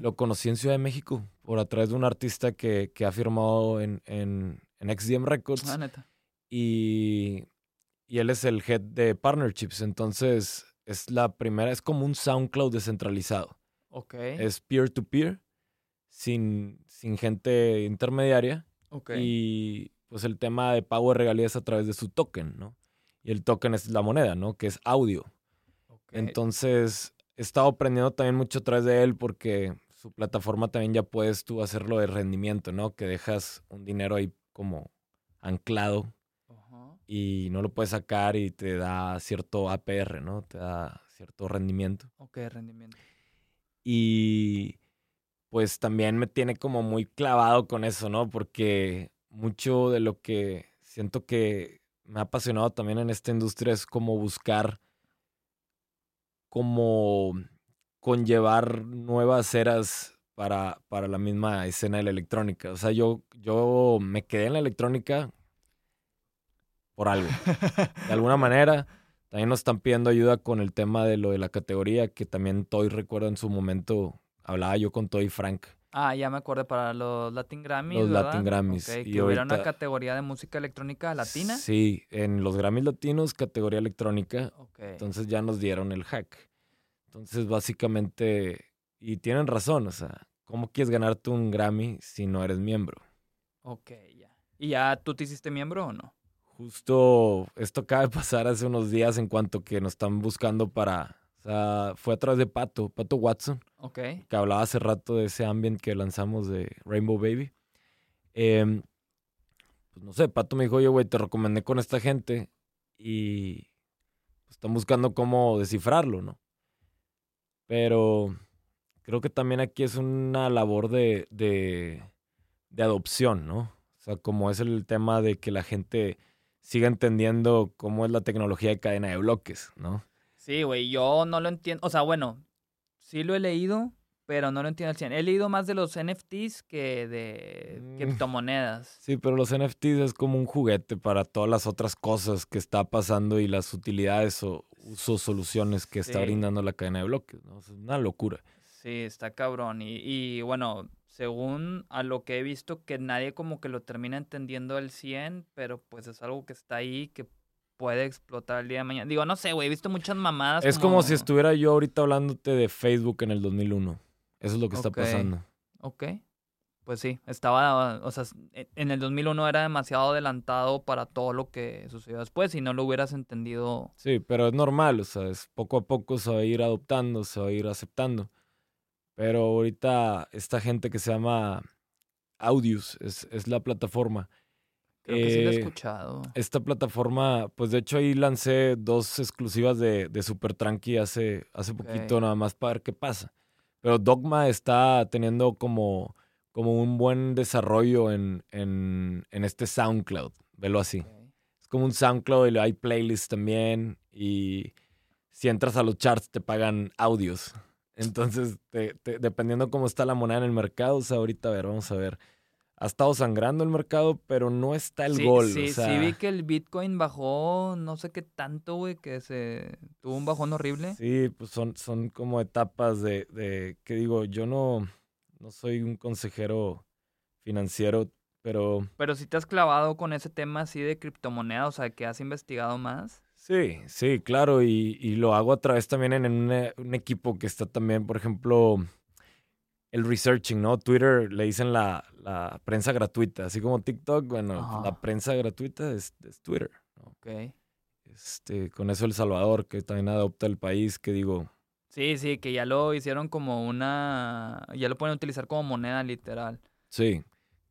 Lo conocí en Ciudad de México por a través de un artista que, que ha firmado en, en, en XDM Records. Ah, neta. y, y él es el head de partnerships. Entonces es la primera, es como un SoundCloud descentralizado. Ok. Es peer-to-peer, sin, sin gente intermediaria. ok. Y pues el tema de pago de regalías a través de su token, ¿no? Y el token es la moneda, ¿no? Que es audio. ok. Entonces, he estado aprendiendo también mucho a través de él porque su plataforma también ya puedes tú hacerlo de rendimiento, ¿no? Que dejas un dinero ahí como anclado Ajá. y no lo puedes sacar y te da cierto APR, ¿no? Te da cierto rendimiento. Ok, rendimiento. Y pues también me tiene como muy clavado con eso, ¿no? Porque mucho de lo que siento que me ha apasionado también en esta industria es como buscar como conllevar nuevas eras para, para la misma escena de la electrónica. O sea, yo, yo me quedé en la electrónica por algo. De alguna manera, también nos están pidiendo ayuda con el tema de lo de la categoría, que también Toy recuerdo en su momento, hablaba yo con Toy Frank. Ah, ya me acuerdo para los Latin Grammys. Los ¿verdad? Latin Grammys, Ok, y que hubiera una categoría de música electrónica latina. Sí, en los Grammys latinos, categoría electrónica. Ok. Entonces ya nos dieron el hack. Entonces, básicamente, y tienen razón, o sea, ¿cómo quieres ganarte un Grammy si no eres miembro? Ok, ya. ¿Y ya tú te hiciste miembro o no? Justo esto acaba de pasar hace unos días en cuanto que nos están buscando para, sea, fue a través de Pato, Pato Watson, Ok. que hablaba hace rato de ese ambient que lanzamos de Rainbow Baby. Em, pues no sé, Pato me dijo, oye, güey, te recomendé con esta gente y pues, están buscando cómo descifrarlo, ¿no? Pero creo que también aquí es una labor de, de, de adopción, ¿no? O sea, como es el tema de que la gente siga entendiendo cómo es la tecnología de cadena de bloques, ¿no? Sí, güey, yo no lo entiendo. O sea, bueno, sí lo he leído, pero no lo entiendo al 100. He leído más de los NFTs que de Mm. criptomonedas. Sí, pero los NFTs es como un juguete para todas las otras cosas que está pasando y las utilidades o usos, soluciones que está brindando la cadena de bloques, ¿no? Es una locura. Sí, está cabrón. Y, y bueno, según a lo que he visto, que nadie como que lo termina entendiendo al 100, pero pues es algo que está ahí, que puede explotar el día de mañana. Digo, no sé, güey, he visto muchas mamadas. Es como si estuviera yo ahorita hablándote de Facebook en el 2001. Eso es lo que está Ok. pasando. Ok. Pues sí, estaba, o sea, en el 2001 era demasiado adelantado para todo lo que sucedió después y no lo hubieras entendido. Sí, pero es normal, o sea, es poco a poco se va a ir adoptando, se va a ir aceptando. Pero ahorita esta gente que se llama Audius es, es la plataforma. Creo que sí lo he Eh, escuchado. Esta plataforma, pues de hecho ahí lancé dos exclusivas de, de Super Tranqui hace, hace poquito nada más para ver qué pasa. Pero Dogma está teniendo como, como un buen desarrollo en, en, en este SoundCloud, velo así. Es como un SoundCloud y hay playlists también. Y si entras a los charts te pagan audios. Entonces, te- te- dependiendo cómo está la moneda en el mercado, o sea, ahorita a ver, vamos a ver. Ha estado sangrando el mercado, pero no está el sí, gol. Sí, o sea, sí vi que el Bitcoin bajó no sé qué tanto, güey, que se tuvo un bajón horrible. Sí, pues son, son como etapas de, de que digo, yo no, no soy un consejero financiero, pero Pero si te has clavado con ese tema así de criptomonedas, o sea, que has investigado más. Sí, sí, claro, y, y lo hago a través también en un, un equipo que está también, por ejemplo, el researching, ¿no? Twitter le dicen la, la prensa gratuita, así como TikTok, bueno, Ajá. la prensa gratuita es, es Twitter, ¿no? Ok. Este, con eso El Salvador, que también adopta el país, que digo, Sí, sí, que ya lo hicieron como una... Ya lo pueden utilizar como moneda literal. sí,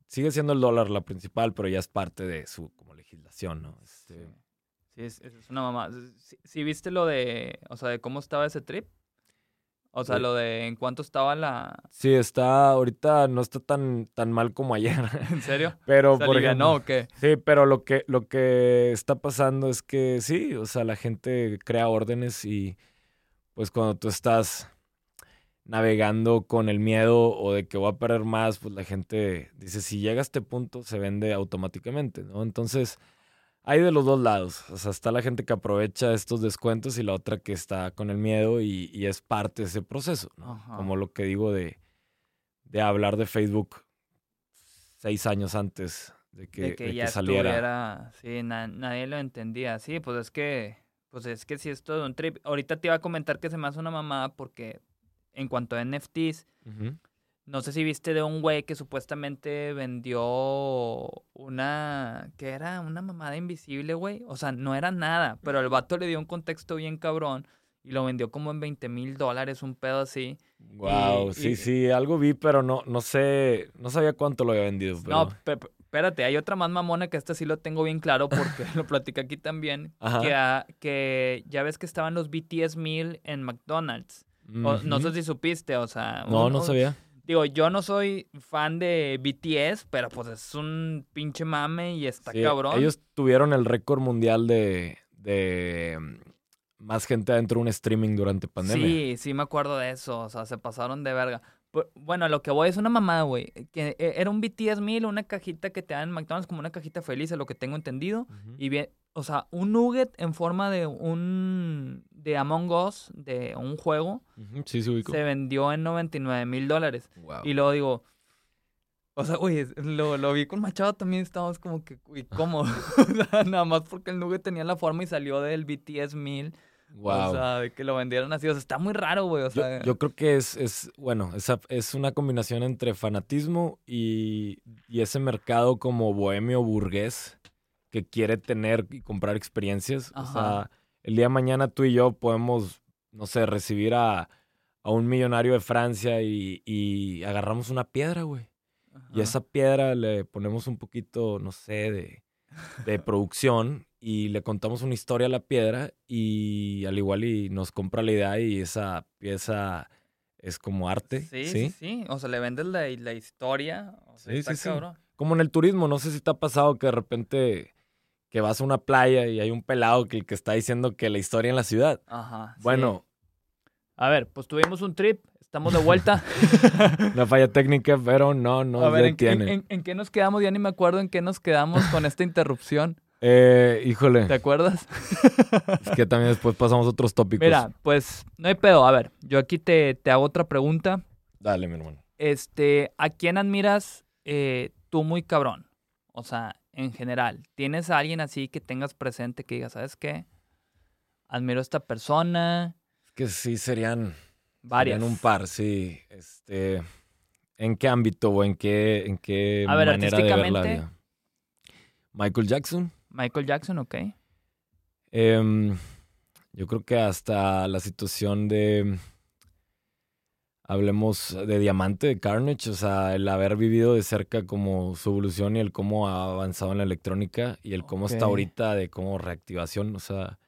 sigue siendo el dólar la principal, pero ya es parte de su como legislación, ¿no? Este, Sí, es, es una mamá. ¿Sí, viste lo de, o sea, de cómo estaba ese trip? O sea, Sí. lo de en cuánto estaba la... sí, está, ahorita no está tan, tan mal como ayer, ¿En serio? pero ¿Se por ejemplo, o qué? Sí, pero lo que, lo que está pasando es que sí, o sea, la gente crea órdenes y pues cuando tú estás navegando con el miedo o de que voy a perder más, pues la gente dice, si llega a este punto, se vende automáticamente, ¿no? Entonces, hay de los dos lados. O sea, está la gente que aprovecha estos descuentos y la otra que está con el miedo y, y es parte de ese proceso, ¿no? Ajá. Como lo que digo de, de hablar de Facebook seis años antes de que, de que de ya que saliera. estuviera... Sí, na- nadie lo entendía. Sí, pues es que... Pues es que sí es todo un trip. Ahorita te iba a comentar que se me hace una mamada porque en cuanto a NFTs. No sé si viste de un güey que supuestamente vendió una... ¿Qué era? Una mamada invisible, güey. O sea, no era nada, pero el vato le dio un contexto bien cabrón y lo vendió como en 20 mil dólares, un pedo así. Wow, Y- sí, y- sí, algo vi, pero no, no sé, no sabía cuánto lo había vendido. Pero... No, espérate, hay otra más mamona que esta sí lo tengo bien claro porque lo platicé aquí también. Que, que ya ves que estaban los BTS Meal en McDonald's. O- no sé si supiste, o sea... No, no sabía. Digo, yo no soy fan de BTS, pero pues es un pinche mame y está Sí, cabrón. Ellos tuvieron el récord mundial de, de mm, más gente adentro de un streaming durante pandemia. Sí, sí me acuerdo de eso, o sea, se pasaron de verga. Pu- Bueno, lo que voy es una mamada, güey. Que eh, era un BTS Meal, una cajita que te dan en McDonald's como una cajita feliz, a lo que tengo entendido. Y bien, o sea, un nugget en forma de un. De Among Us, de un juego, Sí, se ubicó. se vendió en 99 mil dólares. Wow. Y luego digo. O sea, es- lo, lo vi con Machado también, estábamos como que, uy, ¿cómo? nada más porque el nugget tenía la forma y salió del BTS Meal. Wow. O sea, de que lo vendieran así. O sea, está muy raro, güey. O Yo, sea, yo creo que es, es bueno, esa, es una combinación entre fanatismo y, y ese mercado como bohemio burgués que quiere tener y comprar experiencias. O Ajá. sea, el día de mañana tú y yo podemos, no sé, recibir a, a un millonario de Francia y, y agarramos una piedra, güey. Y ajá. esa piedra le ponemos un poquito, no sé, de, de producción y le contamos una historia a la piedra y al igual y nos compra la idea y esa pieza es como arte. Sí, Sí, sí, sí. O sea, le vendes la, la historia. O sea, Sí, está sí, sí. cabrón. Como en el turismo, no sé si te ha pasado que de repente que vas a una playa y hay un pelado que el que está diciendo que la historia en la ciudad. Ajá. sí. Bueno, A ver, pues tuvimos un trip. Estamos de vuelta. una falla técnica, pero no, no A ver, ¿en, en- en qué nos quedamos? Ya ni me acuerdo en qué nos quedamos con esta interrupción. Eh, híjole, ¿Te acuerdas? es que también después pasamos a otros tópicos. Mira, pues no hay pedo. A ver, yo aquí te, te hago otra pregunta. Dale, mi hermano. Este, ¿a quién admiras eh, tú muy cabrón? O sea, en general, ¿tienes a alguien así que tengas presente que digas, ¿sabes qué? Admiro a esta persona. Es que sí serían Varias. Serían un par, sí. Este, ¿En qué ámbito o en qué, en qué A ver, manera de ver la artísticamente. vida? Michael Jackson. Michael Jackson, ok. Em, yo creo que hasta la situación de. Hablemos de Diamante, de Carnage, o sea, el haber vivido de cerca como su evolución y el cómo ha avanzado en la electrónica y el cómo está Ok. ahorita de como reactivación, o sea,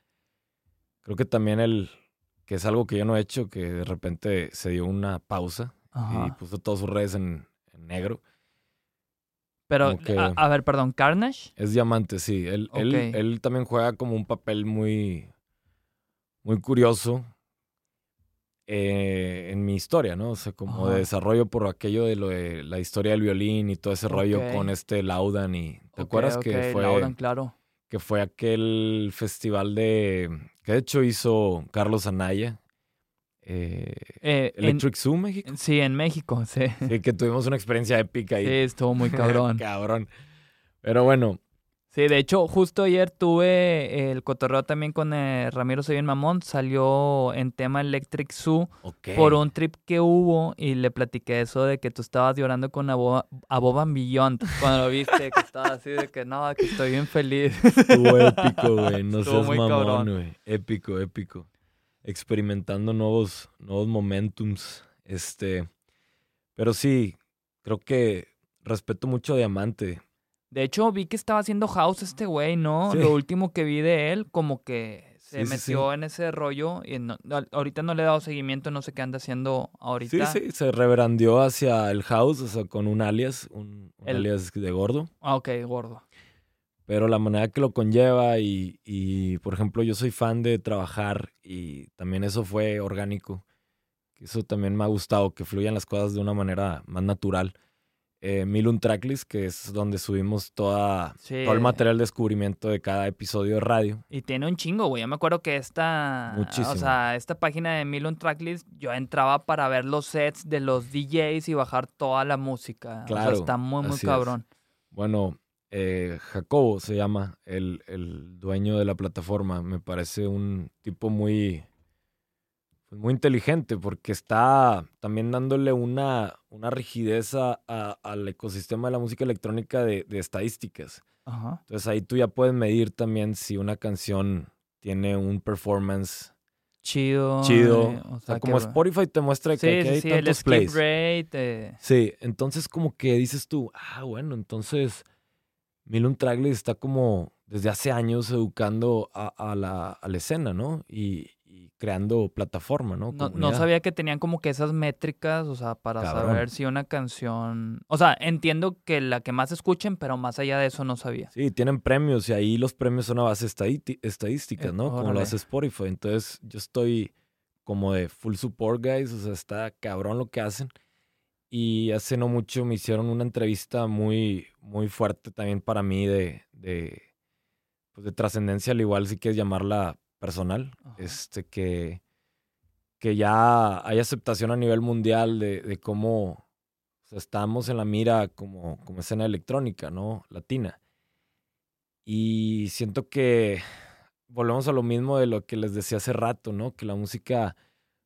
creo que también el, que es algo que yo no he hecho, que de repente se dio una pausa y Ajá. puso todas sus redes en, en negro. Pero, que- a, a ver, perdón, Carnage. Es diamante, sí. Él, él, él también juega como un papel muy, muy curioso eh, en mi historia, ¿no? O sea, como Ajá. de desarrollo por aquello de lo de la historia del violín y todo ese rollo con este Laudan y ¿te acuerdas que fue Laudan, claro. que fue aquel festival de que de hecho hizo Carlos Anaya eh, Eh, en- Electric Zoo México? sí, en México, sí. Sí, que tuvimos una experiencia épica ahí. Sí, estuvo muy cabrón. Cabrón. Pero bueno, Sí, de hecho, justo ayer tuve el cotorreo también con eh, Ramiro bien Mamón. Salió en tema Electric Zoo ok. por un trip que hubo y le platiqué eso de que tú estabas llorando con Abo- Above and Beyond cuando lo viste, que estabas así de que no, que estoy bien feliz. Estuvo épico, güey. No Estuvo seas mamón, güey. Épico, épico. Experimentando nuevos, nuevos momentums. Este. Pero sí, creo que respeto mucho a Diamante. De hecho, vi que estaba haciendo house este güey, ¿no? Sí. Lo último que vi de él, como que se Sí, sí, metió en ese rollo. Y no- ahorita no le he dado seguimiento, no sé qué anda haciendo ahorita. Sí, sí, se reverandió hacia el house, o sea, con un alias, un, un El- alias de gordo. Ah, ok, gordo. Pero la manera que lo conlleva y, y, por ejemplo, yo soy fan de trabajar y también eso fue orgánico. Eso también me ha gustado, que fluyan las cosas de una manera más natural. Eh, Milun Tracklist, que es donde subimos toda, Sí. todo el material de descubrimiento de cada episodio de radio. Y tiene un chingo, güey. Yo me acuerdo que esta. Muchísimo. O sea, esta página de Milon Tracklist, yo entraba para ver los sets de los DJs y bajar toda la música. O Claro, sea, está muy, muy es. cabrón. Bueno, eh, Jacobo se llama, el, el dueño de la plataforma. Me parece un tipo muy, pues, muy inteligente porque está también dándole una, una rigidez a- a- al ecosistema de la música electrónica de, de estadísticas. Ajá. Entonces ahí tú ya puedes medir también si una canción tiene un performance Chido. chido. eh, o sea, que- como Spotify te muestra que Sí, sí, hay sí, el tantos skip plays. rate. eh, Sí, entonces como que dices tú, ah, bueno, entonces Milun Tracklist está como desde hace años educando a, a la, a la escena, ¿no? Y creando plataforma, ¿no? No, no sabía que tenían como que esas métricas, o sea, para Cabrón. saber si una canción. O sea, entiendo que la que más escuchen, pero más allá de eso no sabía. Sí, tienen premios y ahí los premios son a base estadísti- estadísticas, Eh, ¿no? Como lo hace Spotify. Entonces yo estoy como de full support, guys. O sea, está cabrón lo que hacen. Y hace no mucho me hicieron una entrevista muy, muy fuerte también para mí de, de, pues de trascendencia, al igual si quieres llamarla personal. Ajá. Este, que, que ya hay aceptación a nivel mundial de, de cómo o sea, estamos en la mira como, como escena electrónica, ¿no? Latina. Y siento que volvemos a lo mismo de lo que les decía hace rato, ¿no? Que la música,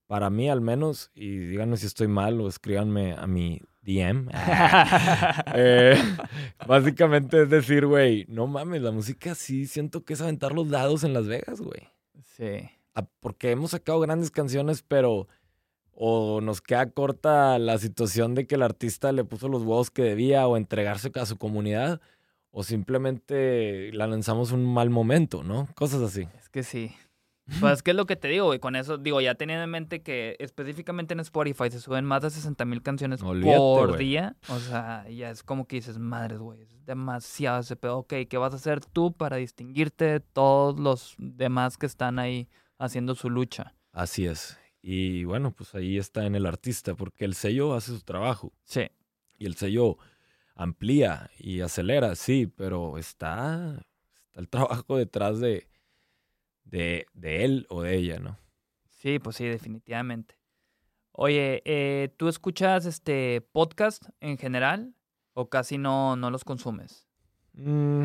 para mí al menos, y díganme si estoy mal o escríbanme a mi DM. eh, básicamente es decir, güey, no mames, la música sí siento que es aventar los dados en Las Vegas, güey. Sí. Ah, Porque hemos sacado grandes canciones, pero o nos queda corta la situación de que el artista le puso los huevos que debía o entregarse a su comunidad, o simplemente la lanzamos un mal momento, ¿no? Cosas así. Es que sí. Pues es que es lo que te digo, güey. Con eso, digo, ya teniendo en mente que específicamente en Spotify se suben más de 60 mil canciones Olvídate, por güey. día. O sea, ya es como que dices, madres, güey, es demasiado ese pedo. Ok, ¿qué vas a hacer tú para distinguirte de todos los demás que están ahí haciendo su lucha? Así es. Y bueno, pues ahí está en el artista, porque el sello hace su trabajo. Sí. Y el sello amplía y acelera, sí, pero está, está el trabajo detrás de, de, de él o de ella, ¿no? Sí, pues sí, definitivamente. Oye, eh, ¿tú escuchas este podcast en general o casi no, no los consumes? Mm,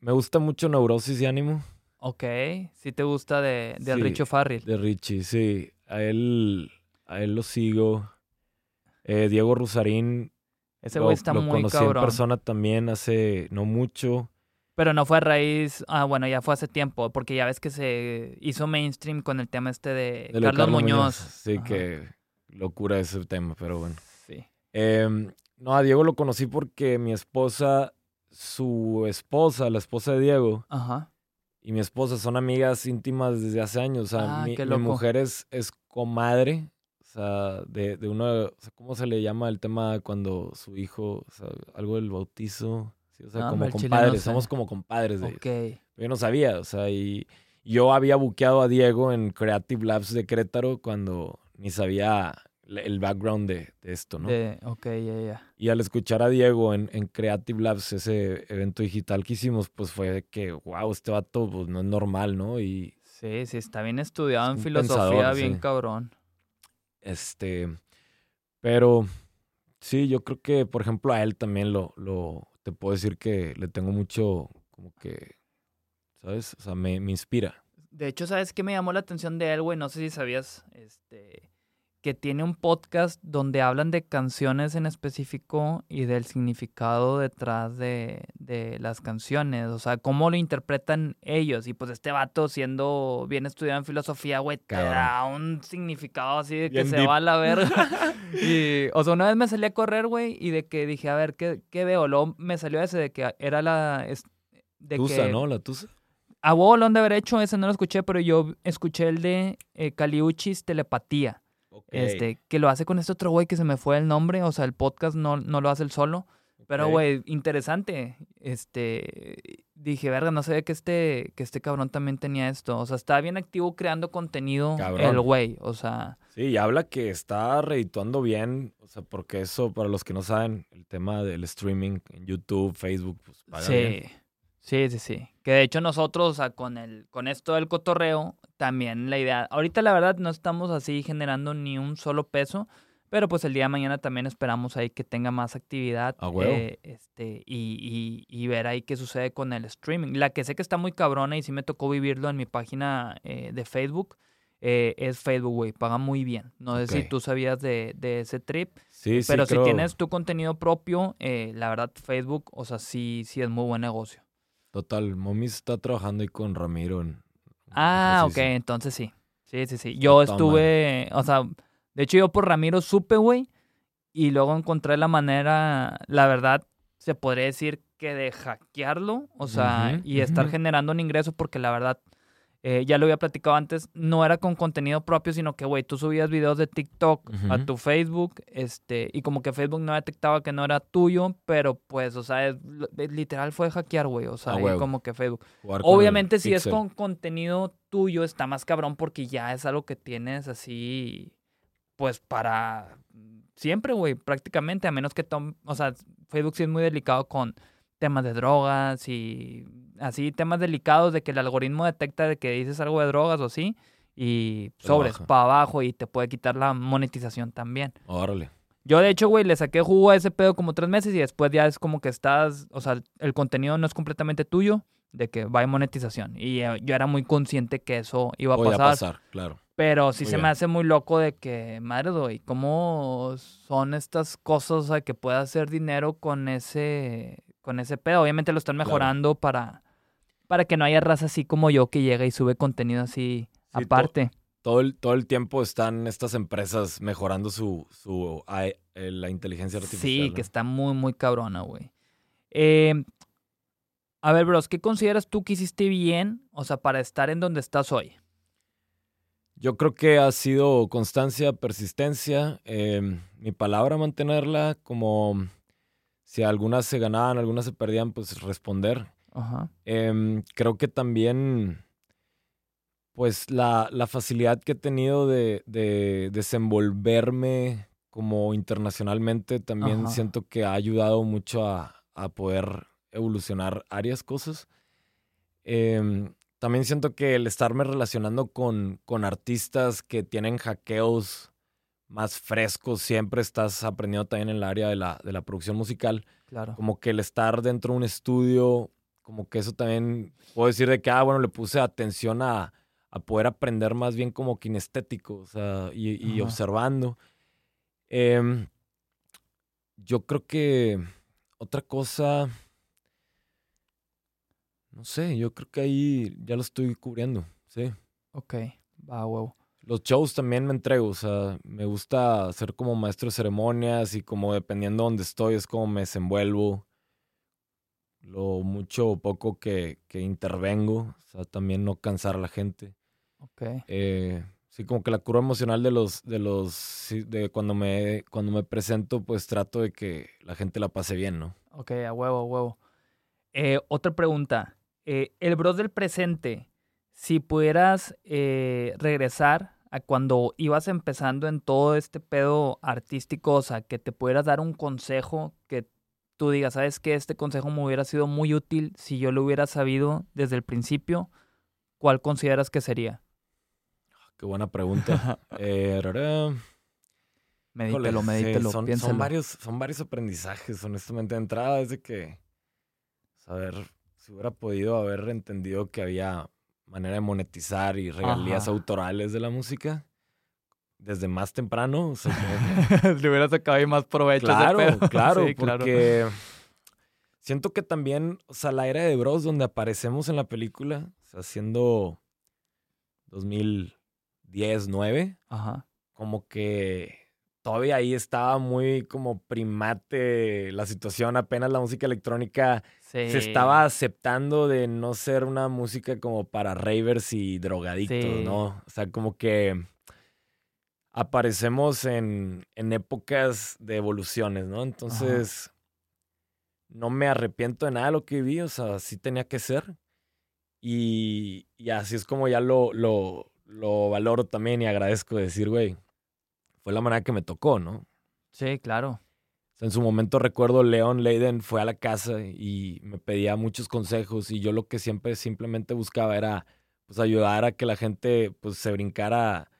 me gusta mucho Neurosis y Ánimo Ok, sí te gusta de, de Sí. Richo Farrell. de Richie, sí. A él, a él lo sigo. Eh, Diego Rusarín. Ese güey está lo muy conocí en persona también hace no mucho. Pero no fue a raíz, ah, bueno, ya fue hace tiempo, porque ya ves que se hizo mainstream con el tema este de, de lo de Carlos, Muñoz. Sí, Ajá. que locura ese tema, pero bueno. Sí. Em, no, a Diego lo conocí porque mi esposa, su esposa, la esposa de Diego, Ajá. y mi esposa son amigas íntimas desde hace años. O sea, Ah, mi, mujer es, es comadre. O sea, de, de uno, o sea, ¿cómo se le llama el tema cuando su hijo, o sea, algo del bautizo? Sí, o sea, No, como no compadres, sé. somos como compadres de Ok. Yo no sabía, o sea, y yo había buqueado a Diego en Creative Labs de Querétaro cuando ni sabía el background de, de esto, ¿no? De, ok, ya, ya. Y al escuchar a Diego en, en Creative Labs, ese evento digital que hicimos, pues fue de que, wow, este vato pues, no es normal, ¿no? Y Sí, sí, está bien estudiado en filosofía, pensador, bien sí. cabrón. este, pero sí, yo creo que, por ejemplo, a él también lo, lo, te puedo decir que le tengo mucho, como que, ¿sabes? O sea, me, me inspira. De hecho, ¿sabes qué me llamó la atención de él, güey? No sé si sabías, este, que tiene un podcast donde hablan de canciones en específico y del significado detrás de, de, las canciones, o sea, cómo lo interpretan ellos. Y pues este vato, siendo bien estudiado en filosofía, güey, te da un significado así de que se va a la verga. y, o sea, una vez me salí a correr, güey, y de que dije, a ver, ¿qué, qué veo? Luego me salió ese de que era la... De tusa, ¿no? La tusa. A vos lo han de haber hecho, ese no lo escuché, pero yo escuché el de eh, Caliuchis Telepatía. Este, que lo hace con este otro güey que se me fue el nombre, o sea, el podcast no, no lo hace él solo. Pero, güey, interesante. Este, dije, verga, no sabía que este, que este cabrón también tenía esto. O sea, está bien activo creando contenido el güey, o sea. Sí, y habla que está redituando bien, o sea, porque eso, para los que no saben, el tema del streaming en YouTube, Facebook, pues paga sí. Sí, sí, sí. Que de hecho nosotros, o sea, con, el, con esto del cotorreo, también la idea, ahorita la verdad no estamos así generando ni un solo peso, pero pues el día de mañana también esperamos ahí que tenga más actividad eh, este, y, y, ver ahí qué sucede con el streaming. La que sé que está muy cabrona y sí me tocó vivirlo en mi página eh, de Facebook. Eh, es Facebook, güey, paga muy bien. No sé si tú sabías de, de ese trip. Sí, pero si tienes tu contenido propio, la verdad, Facebook, o sea, sí, sí es muy buen negocio. Total, Momis está trabajando ahí con Ramiro en... Ah, ok, entonces sí. Sí, sí, sí. Yo estuve, o sea, de hecho yo por Ramiro supe, güey, y luego encontré la manera, la verdad, se podría decir que de hackearlo, o sea, y estar generando un ingreso, porque la verdad, eh, ya lo había platicado antes, no era con contenido propio, sino que, güey, tú subías videos de TikTok a tu Facebook, este, y como que Facebook no detectaba que no era tuyo, pero pues, o sea, literal fue hackear, güey, o sea, como que Facebook. Obviamente, si es con contenido tuyo, está más cabrón porque ya es algo que tienes así, pues, para siempre, güey, prácticamente, a menos que, tom o sea, Facebook sí es muy delicado con temas de drogas y así temas delicados de que el algoritmo detecta de que dices algo de drogas o así y sobres para abajo y te puede quitar la monetización también. Órale. Yo de hecho, güey, le saqué jugo a ese pedo como tres meses y después ya es como que estás, o sea, el contenido no es completamente tuyo, de que va en monetización. Y eh, yo era muy consciente que eso iba a pasar. A pasar, claro. Pero sí se me hace muy loco de que, madre, güey, ¿cómo son estas cosas o sea, que pueda hacer dinero con ese, con ese pedo? Obviamente lo están mejorando para para que no haya raza así como yo que llega y sube contenido así aparte. todo, el, todo el tiempo están estas empresas mejorando su, su eh, la inteligencia artificial. Sí, que está muy, muy cabrona, güey. Em, a ver, bros, ¿qué consideras tú que hiciste bien, o sea, para estar en donde estás hoy? Yo creo que ha sido constancia, persistencia, em, mi palabra mantenerla, como si algunas se ganaban, algunas se perdían, pues responder. Ajá. Em, creo que también, pues la, facilidad que he tenido de, desenvolverme como internacionalmente, también siento que ha ayudado mucho a, poder evolucionar varias cosas. Em, también siento que el estarme relacionando con, con artistas que tienen hackeos más frescos, siempre estás aprendiendo también en el área de la, de la producción musical. Claro. Como que el estar dentro de un estudio como que eso también puedo decir de que, ah, bueno, le puse atención a, poder aprender más bien como kinestético, o sea, y, observando. Em, yo creo que otra cosa, no sé, yo creo que ahí ya lo estoy cubriendo, sí. Ok, va, huevo. Los shows también me entrego, o sea, me gusta ser como maestro de ceremonias y como dependiendo de dónde estoy es como me desenvuelvo lo mucho o poco que, intervengo, o sea, también no cansar a la gente. Ok. Eh, sí, como que la curva emocional de los, de los, de cuando me, cuando me presento, pues trato de que la gente la pase bien, ¿no? Ok, a huevo, a huevo. Eh, otra pregunta. Eh, el bros del presente, si pudieras regresar a cuando ibas empezando en todo este pedo artístico, o sea, que te pudieras dar un consejo que tú digas, sabes que este consejo me hubiera sido muy útil si yo lo hubiera sabido desde el principio, ¿cuál consideras que sería? Ah, qué buena pregunta. eh, medítelo, medítelo, son, son, varios, son varios aprendizajes, honestamente. De entrada es de que, saber, si hubiera podido haber entendido que había manera de monetizar y regalías autorales de la música, desde más temprano. O sea, Le hubiera sacado ahí más provecho. claro, ese pedo. claro, Sí, claro. porque siento que también, o sea, la era de Bros donde aparecemos en la película, o sea, siendo 2010, 9, Ajá. como que todavía ahí estaba muy como primate la situación, apenas la música electrónica Sí. se estaba aceptando de no ser una música como para ravers y drogadictos, Sí. ¿no? O sea, como que aparecemos en, en épocas de evoluciones, ¿no? Entonces, no me arrepiento de nada de lo que viví, o sea, sí tenía que ser. Y, y así es como ya lo, lo, lo valoro también y agradezco decir, güey, fue la manera que me tocó, ¿no? Sí, claro. En su momento recuerdo Leon Leiden fue a la casa y me pedía muchos consejos y yo lo que siempre simplemente buscaba era pues ayudar a que la gente pues se brincara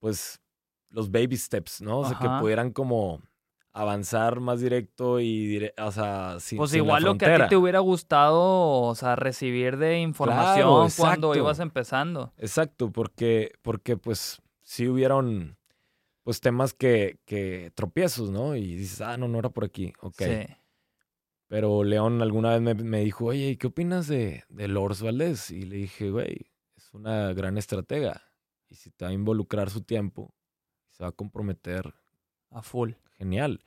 pues los baby steps, ¿no? O sea, que pudieran como avanzar más directo y dire- o sea, sin, Pues sin la igual lo que a ti te hubiera gustado, o sea, recibir de información cuando ibas empezando. Exacto, porque porque pues sí hubieron pues temas que, que tropiezos, ¿no? Y dices, ah, no, no era por aquí. Ok. Sí. Pero León alguna vez me, me dijo, oye, ¿y qué opinas de, de Lors Valdés? Y le dije, güey, es una gran estratega. Y si te va a involucrar su tiempo, se va a comprometer, A full. genial.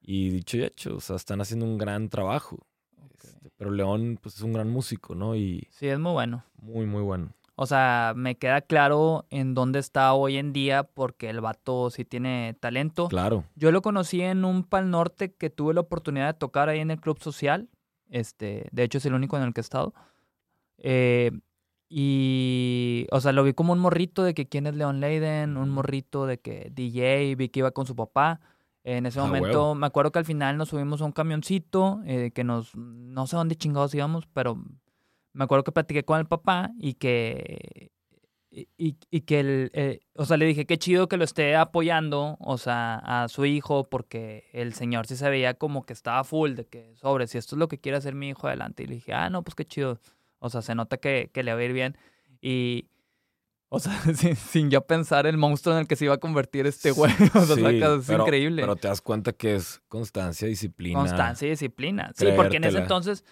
Y dicho y hecho, o sea, están haciendo un gran trabajo. Este, pero León, pues es un gran músico, ¿no? Y Sí, es muy bueno. muy, muy bueno. O sea, me queda claro en dónde está hoy en día porque el vato sí tiene talento. Claro. Yo lo conocí en un Pal Norte que tuve la oportunidad de tocar ahí en el Club Social. Este, de hecho, es el único en el que he estado. Eh, y, o sea, lo vi como un morrito de que quién es Leon Leiden, un morrito de que DJ, vi que iba con su papá. En ese Ah, momento, huevo. me acuerdo que al final nos subimos a un camioncito, eh, que nos, no sé dónde chingados íbamos, pero me acuerdo que platiqué con el papá y que, y, que el, eh, o sea, le dije qué chido que lo esté apoyando, o sea, a su hijo, porque el señor sí se veía como que estaba full, de que sobre, si esto es lo que quiere hacer mi hijo adelante. Y le dije, ah, no, pues qué chido. O sea, se nota que, que le va a ir bien. Y, o sea, sin, sin yo pensar el monstruo en el que se iba a convertir este güey. O sea, Sí, es pero- increíble. Pero te das cuenta que es constancia, disciplina. Constancia y disciplina. Sí, porque en ese entonces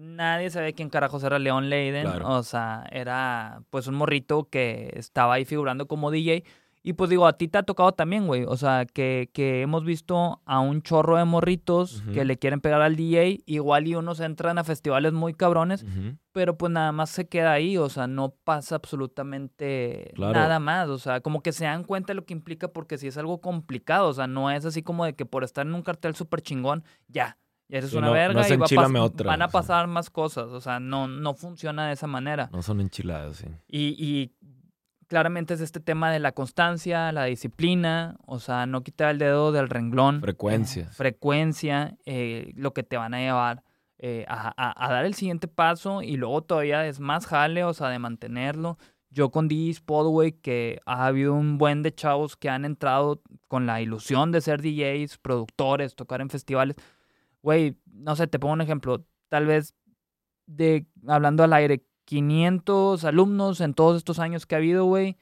nadie sabía quién carajos era Leon Leiden. Claro. O sea, era pues un morrito que estaba ahí figurando como DJ. Y pues digo, a ti te ha tocado también, güey. O sea, que, que hemos visto a un chorro de morritos que le quieren pegar al DJ. Igual y unos entran a festivales muy cabrones, pero pues nada más se queda ahí. O sea, no pasa absolutamente Claro. nada más. O sea, como que se dan cuenta de lo que implica porque si es algo complicado. O sea, no es así como de que por estar en un cartel súper chingón, ya. Ya eres Sí, una no- no verga y va a otra, van a pasar más cosas. O sea, no, no funciona de esa manera. No son enchiladas, sí. Y, y claramente es este tema de la constancia, la disciplina, o sea, no quitar el dedo del renglón. Frecuencia. Eh, frecuencia, eh, lo que te van a llevar eh, a, a- a dar el siguiente paso y luego todavía es más jale, o sea, de mantenerlo. Yo con DJ Spot, güey, que ha habido un buen de chavos que han entrado con la ilusión de ser DJs, productores, tocar en festivales. Güey, no sé, te pongo un ejemplo. Tal vez de, hablando al aire, 500 alumnos en todos estos años que ha habido, güey.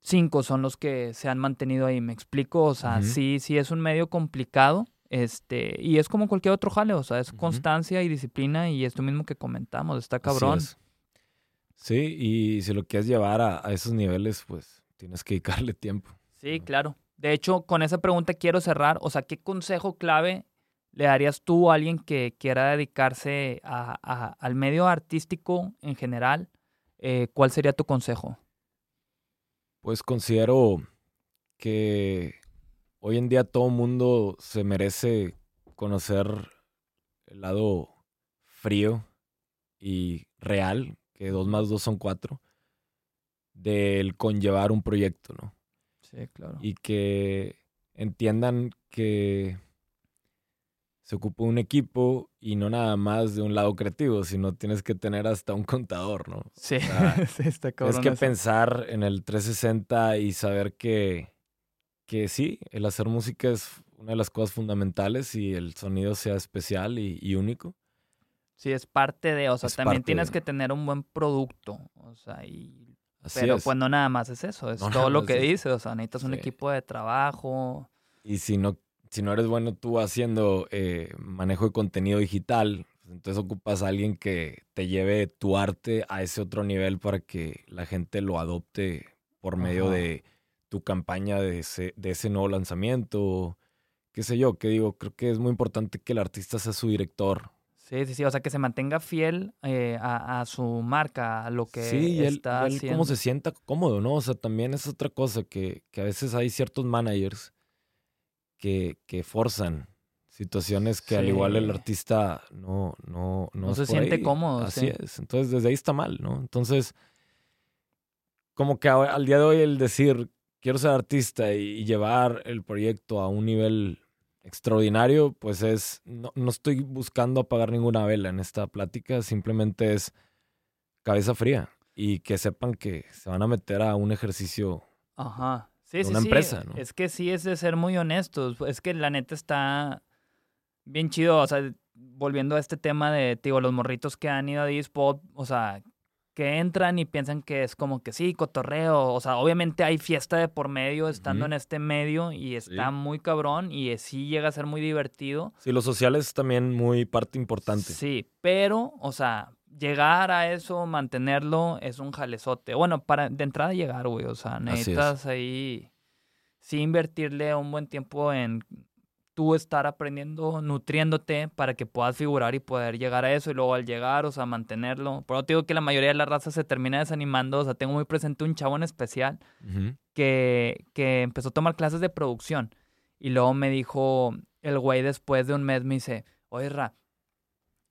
Cinco son los que se han mantenido ahí, me explico. O sea, sí, sí es un medio complicado. Este, y es como cualquier otro jale, o sea, es constancia y disciplina, y esto mismo que comentamos, está cabrón. es. Sí, y si lo quieres llevar a, a esos niveles, pues tienes que dedicarle tiempo. Sí, claro. De hecho, con esa pregunta quiero cerrar. O sea, ¿qué consejo clave le darías tú a alguien que quiera dedicarse a- a- al medio artístico en general? Eh, ¿Cuál sería tu consejo? Pues considero que hoy en día todo mundo se merece conocer el lado frío y real, que dos más dos son cuatro, del conllevar un proyecto, ¿no? Sí, claro. y que entiendan que se ocupa un equipo y no nada más de un lado creativo, sino tienes que tener hasta un contador, ¿no? Sí, sea, sí, está Tienes cabrón. que eso. pensar en el 360 y saber que, que sí, el hacer música es una de las cosas fundamentales y el sonido sea especial y, y único. Sí, es parte de, o sea, Es también tienes de. que tener un buen producto, o sea, y pero pues no nada más es eso, es todo lo que dices, o sea, necesitas un equipo de trabajo. Y si no, si no eres bueno tú haciendo eh, manejo de contenido digital, pues, entonces ocupas a alguien que te lleve tu arte a ese otro nivel para que la gente lo adopte por medio de tu campaña de ese, de ese nuevo lanzamiento, qué sé yo, que digo, creo que es muy importante que el artista sea su director, Sí, sí, sí, o sea, que se mantenga fiel eh, a, su marca, a lo que sí, está él, cómo se sienta cómodo, ¿no? O sea, también es otra cosa que, que a veces hay ciertos managers que, que forzan situaciones que al igual el artista no, no, no, se siente cómodo. Así es. Entonces, desde ahí está mal, ¿no? Entonces, como que al día de hoy el decir, quiero ser artista y llevar el proyecto a un nivel extraordinario, pues es, no, estoy buscando apagar ninguna vela en esta plática, simplemente es cabeza fría y que sepan que se van a meter a un ejercicio Ajá. Sí, una empresa, ¿no? Es que sí es de ser muy honestos, es que la neta está bien chido, o sea, volviendo a este tema de, digo, los morritos que han ido a Dispod, o sea, que entran y piensan que es como que sí, cotorreo. O sea, obviamente hay fiesta de por medio estando en este medio y está muy cabrón y sí llega a ser muy divertido. Sí, lo social es también muy parte importante. Sí, pero, o sea, llegar a eso, mantenerlo, es un jalezote. Bueno, para de entrada llegar, güey. O sea, necesitas ahí sí invertirle un buen tiempo en tú estar aprendiendo, nutriéndote para que puedas figurar y poder llegar a eso y luego al llegar, o sea, mantenerlo. Por eso te digo que la mayoría de la raza se termina desanimando, o sea, tengo muy presente un chavo en especial que, que empezó a tomar clases de producción y luego me dijo el güey después de un mes, me dice, oye, Ra,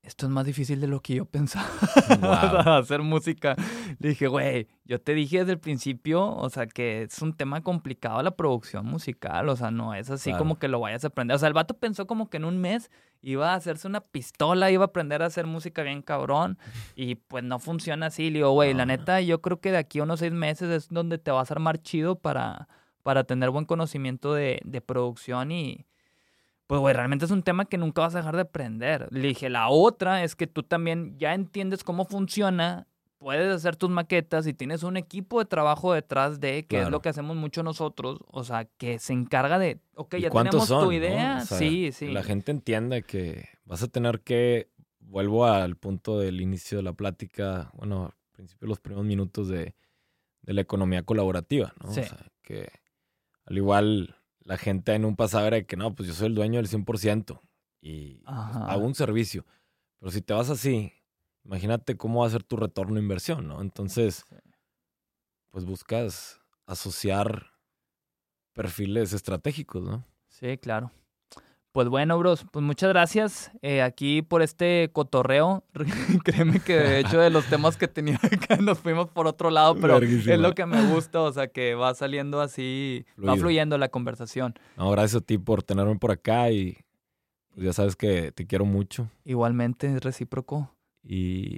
esto es más difícil de lo que yo pensaba. hacer música. Le dije, güey, yo te dije desde el principio, o sea, que es un tema complicado la producción musical, o sea, no es así como que lo vayas a aprender. O sea, el vato pensó como que en un mes iba a hacerse una pistola, iba a aprender a hacer música bien cabrón, y pues no funciona así. Le digo, güey, la neta, yo creo que de aquí a unos seis meses es donde te vas a armar chido para, para tener buen conocimiento de, de producción y pues, güey, realmente es un tema que nunca vas a dejar de aprender. Le dije, la otra es que tú también ya entiendes cómo funciona, puedes hacer tus maquetas y tienes un equipo de trabajo detrás de, que es lo que hacemos mucho nosotros, o sea, que se encarga de, ok, ya tenemos tu idea, sí, sí. Que la gente entienda que vas a tener que, vuelvo al punto del inicio de la plática, bueno, al principio los primeros minutos de, de la economía colaborativa, ¿no? Sí. O sea, que al igual la gente en un pasado era de que no, pues yo soy el dueño del 100% y hago un servicio. Pero si te vas así, imagínate cómo va a ser tu retorno de inversión, ¿no? Entonces, pues buscas asociar perfiles estratégicos, ¿no? Sí, claro. Pues bueno, bros, pues muchas gracias eh, aquí por este cotorreo. Créeme que de hecho de los temas que tenía acá nos fuimos por otro lado, pero es lo que me gusta, o sea, que va saliendo así, va fluyendo la conversación. No, gracias a ti por tenerme por acá y pues ya sabes que te quiero mucho. Igualmente, es recíproco. Y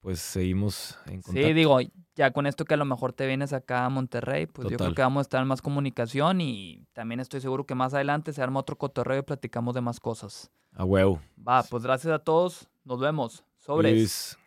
pues seguimos en contacto. Sí, digo, ya con esto que a lo mejor te vienes acá a Monterrey, pues yo creo que vamos a estar en más comunicación y también estoy seguro que más adelante se arma otro cotorreo y platicamos de más cosas. A huevo. Va, pues gracias a todos. Nos vemos. Sobres.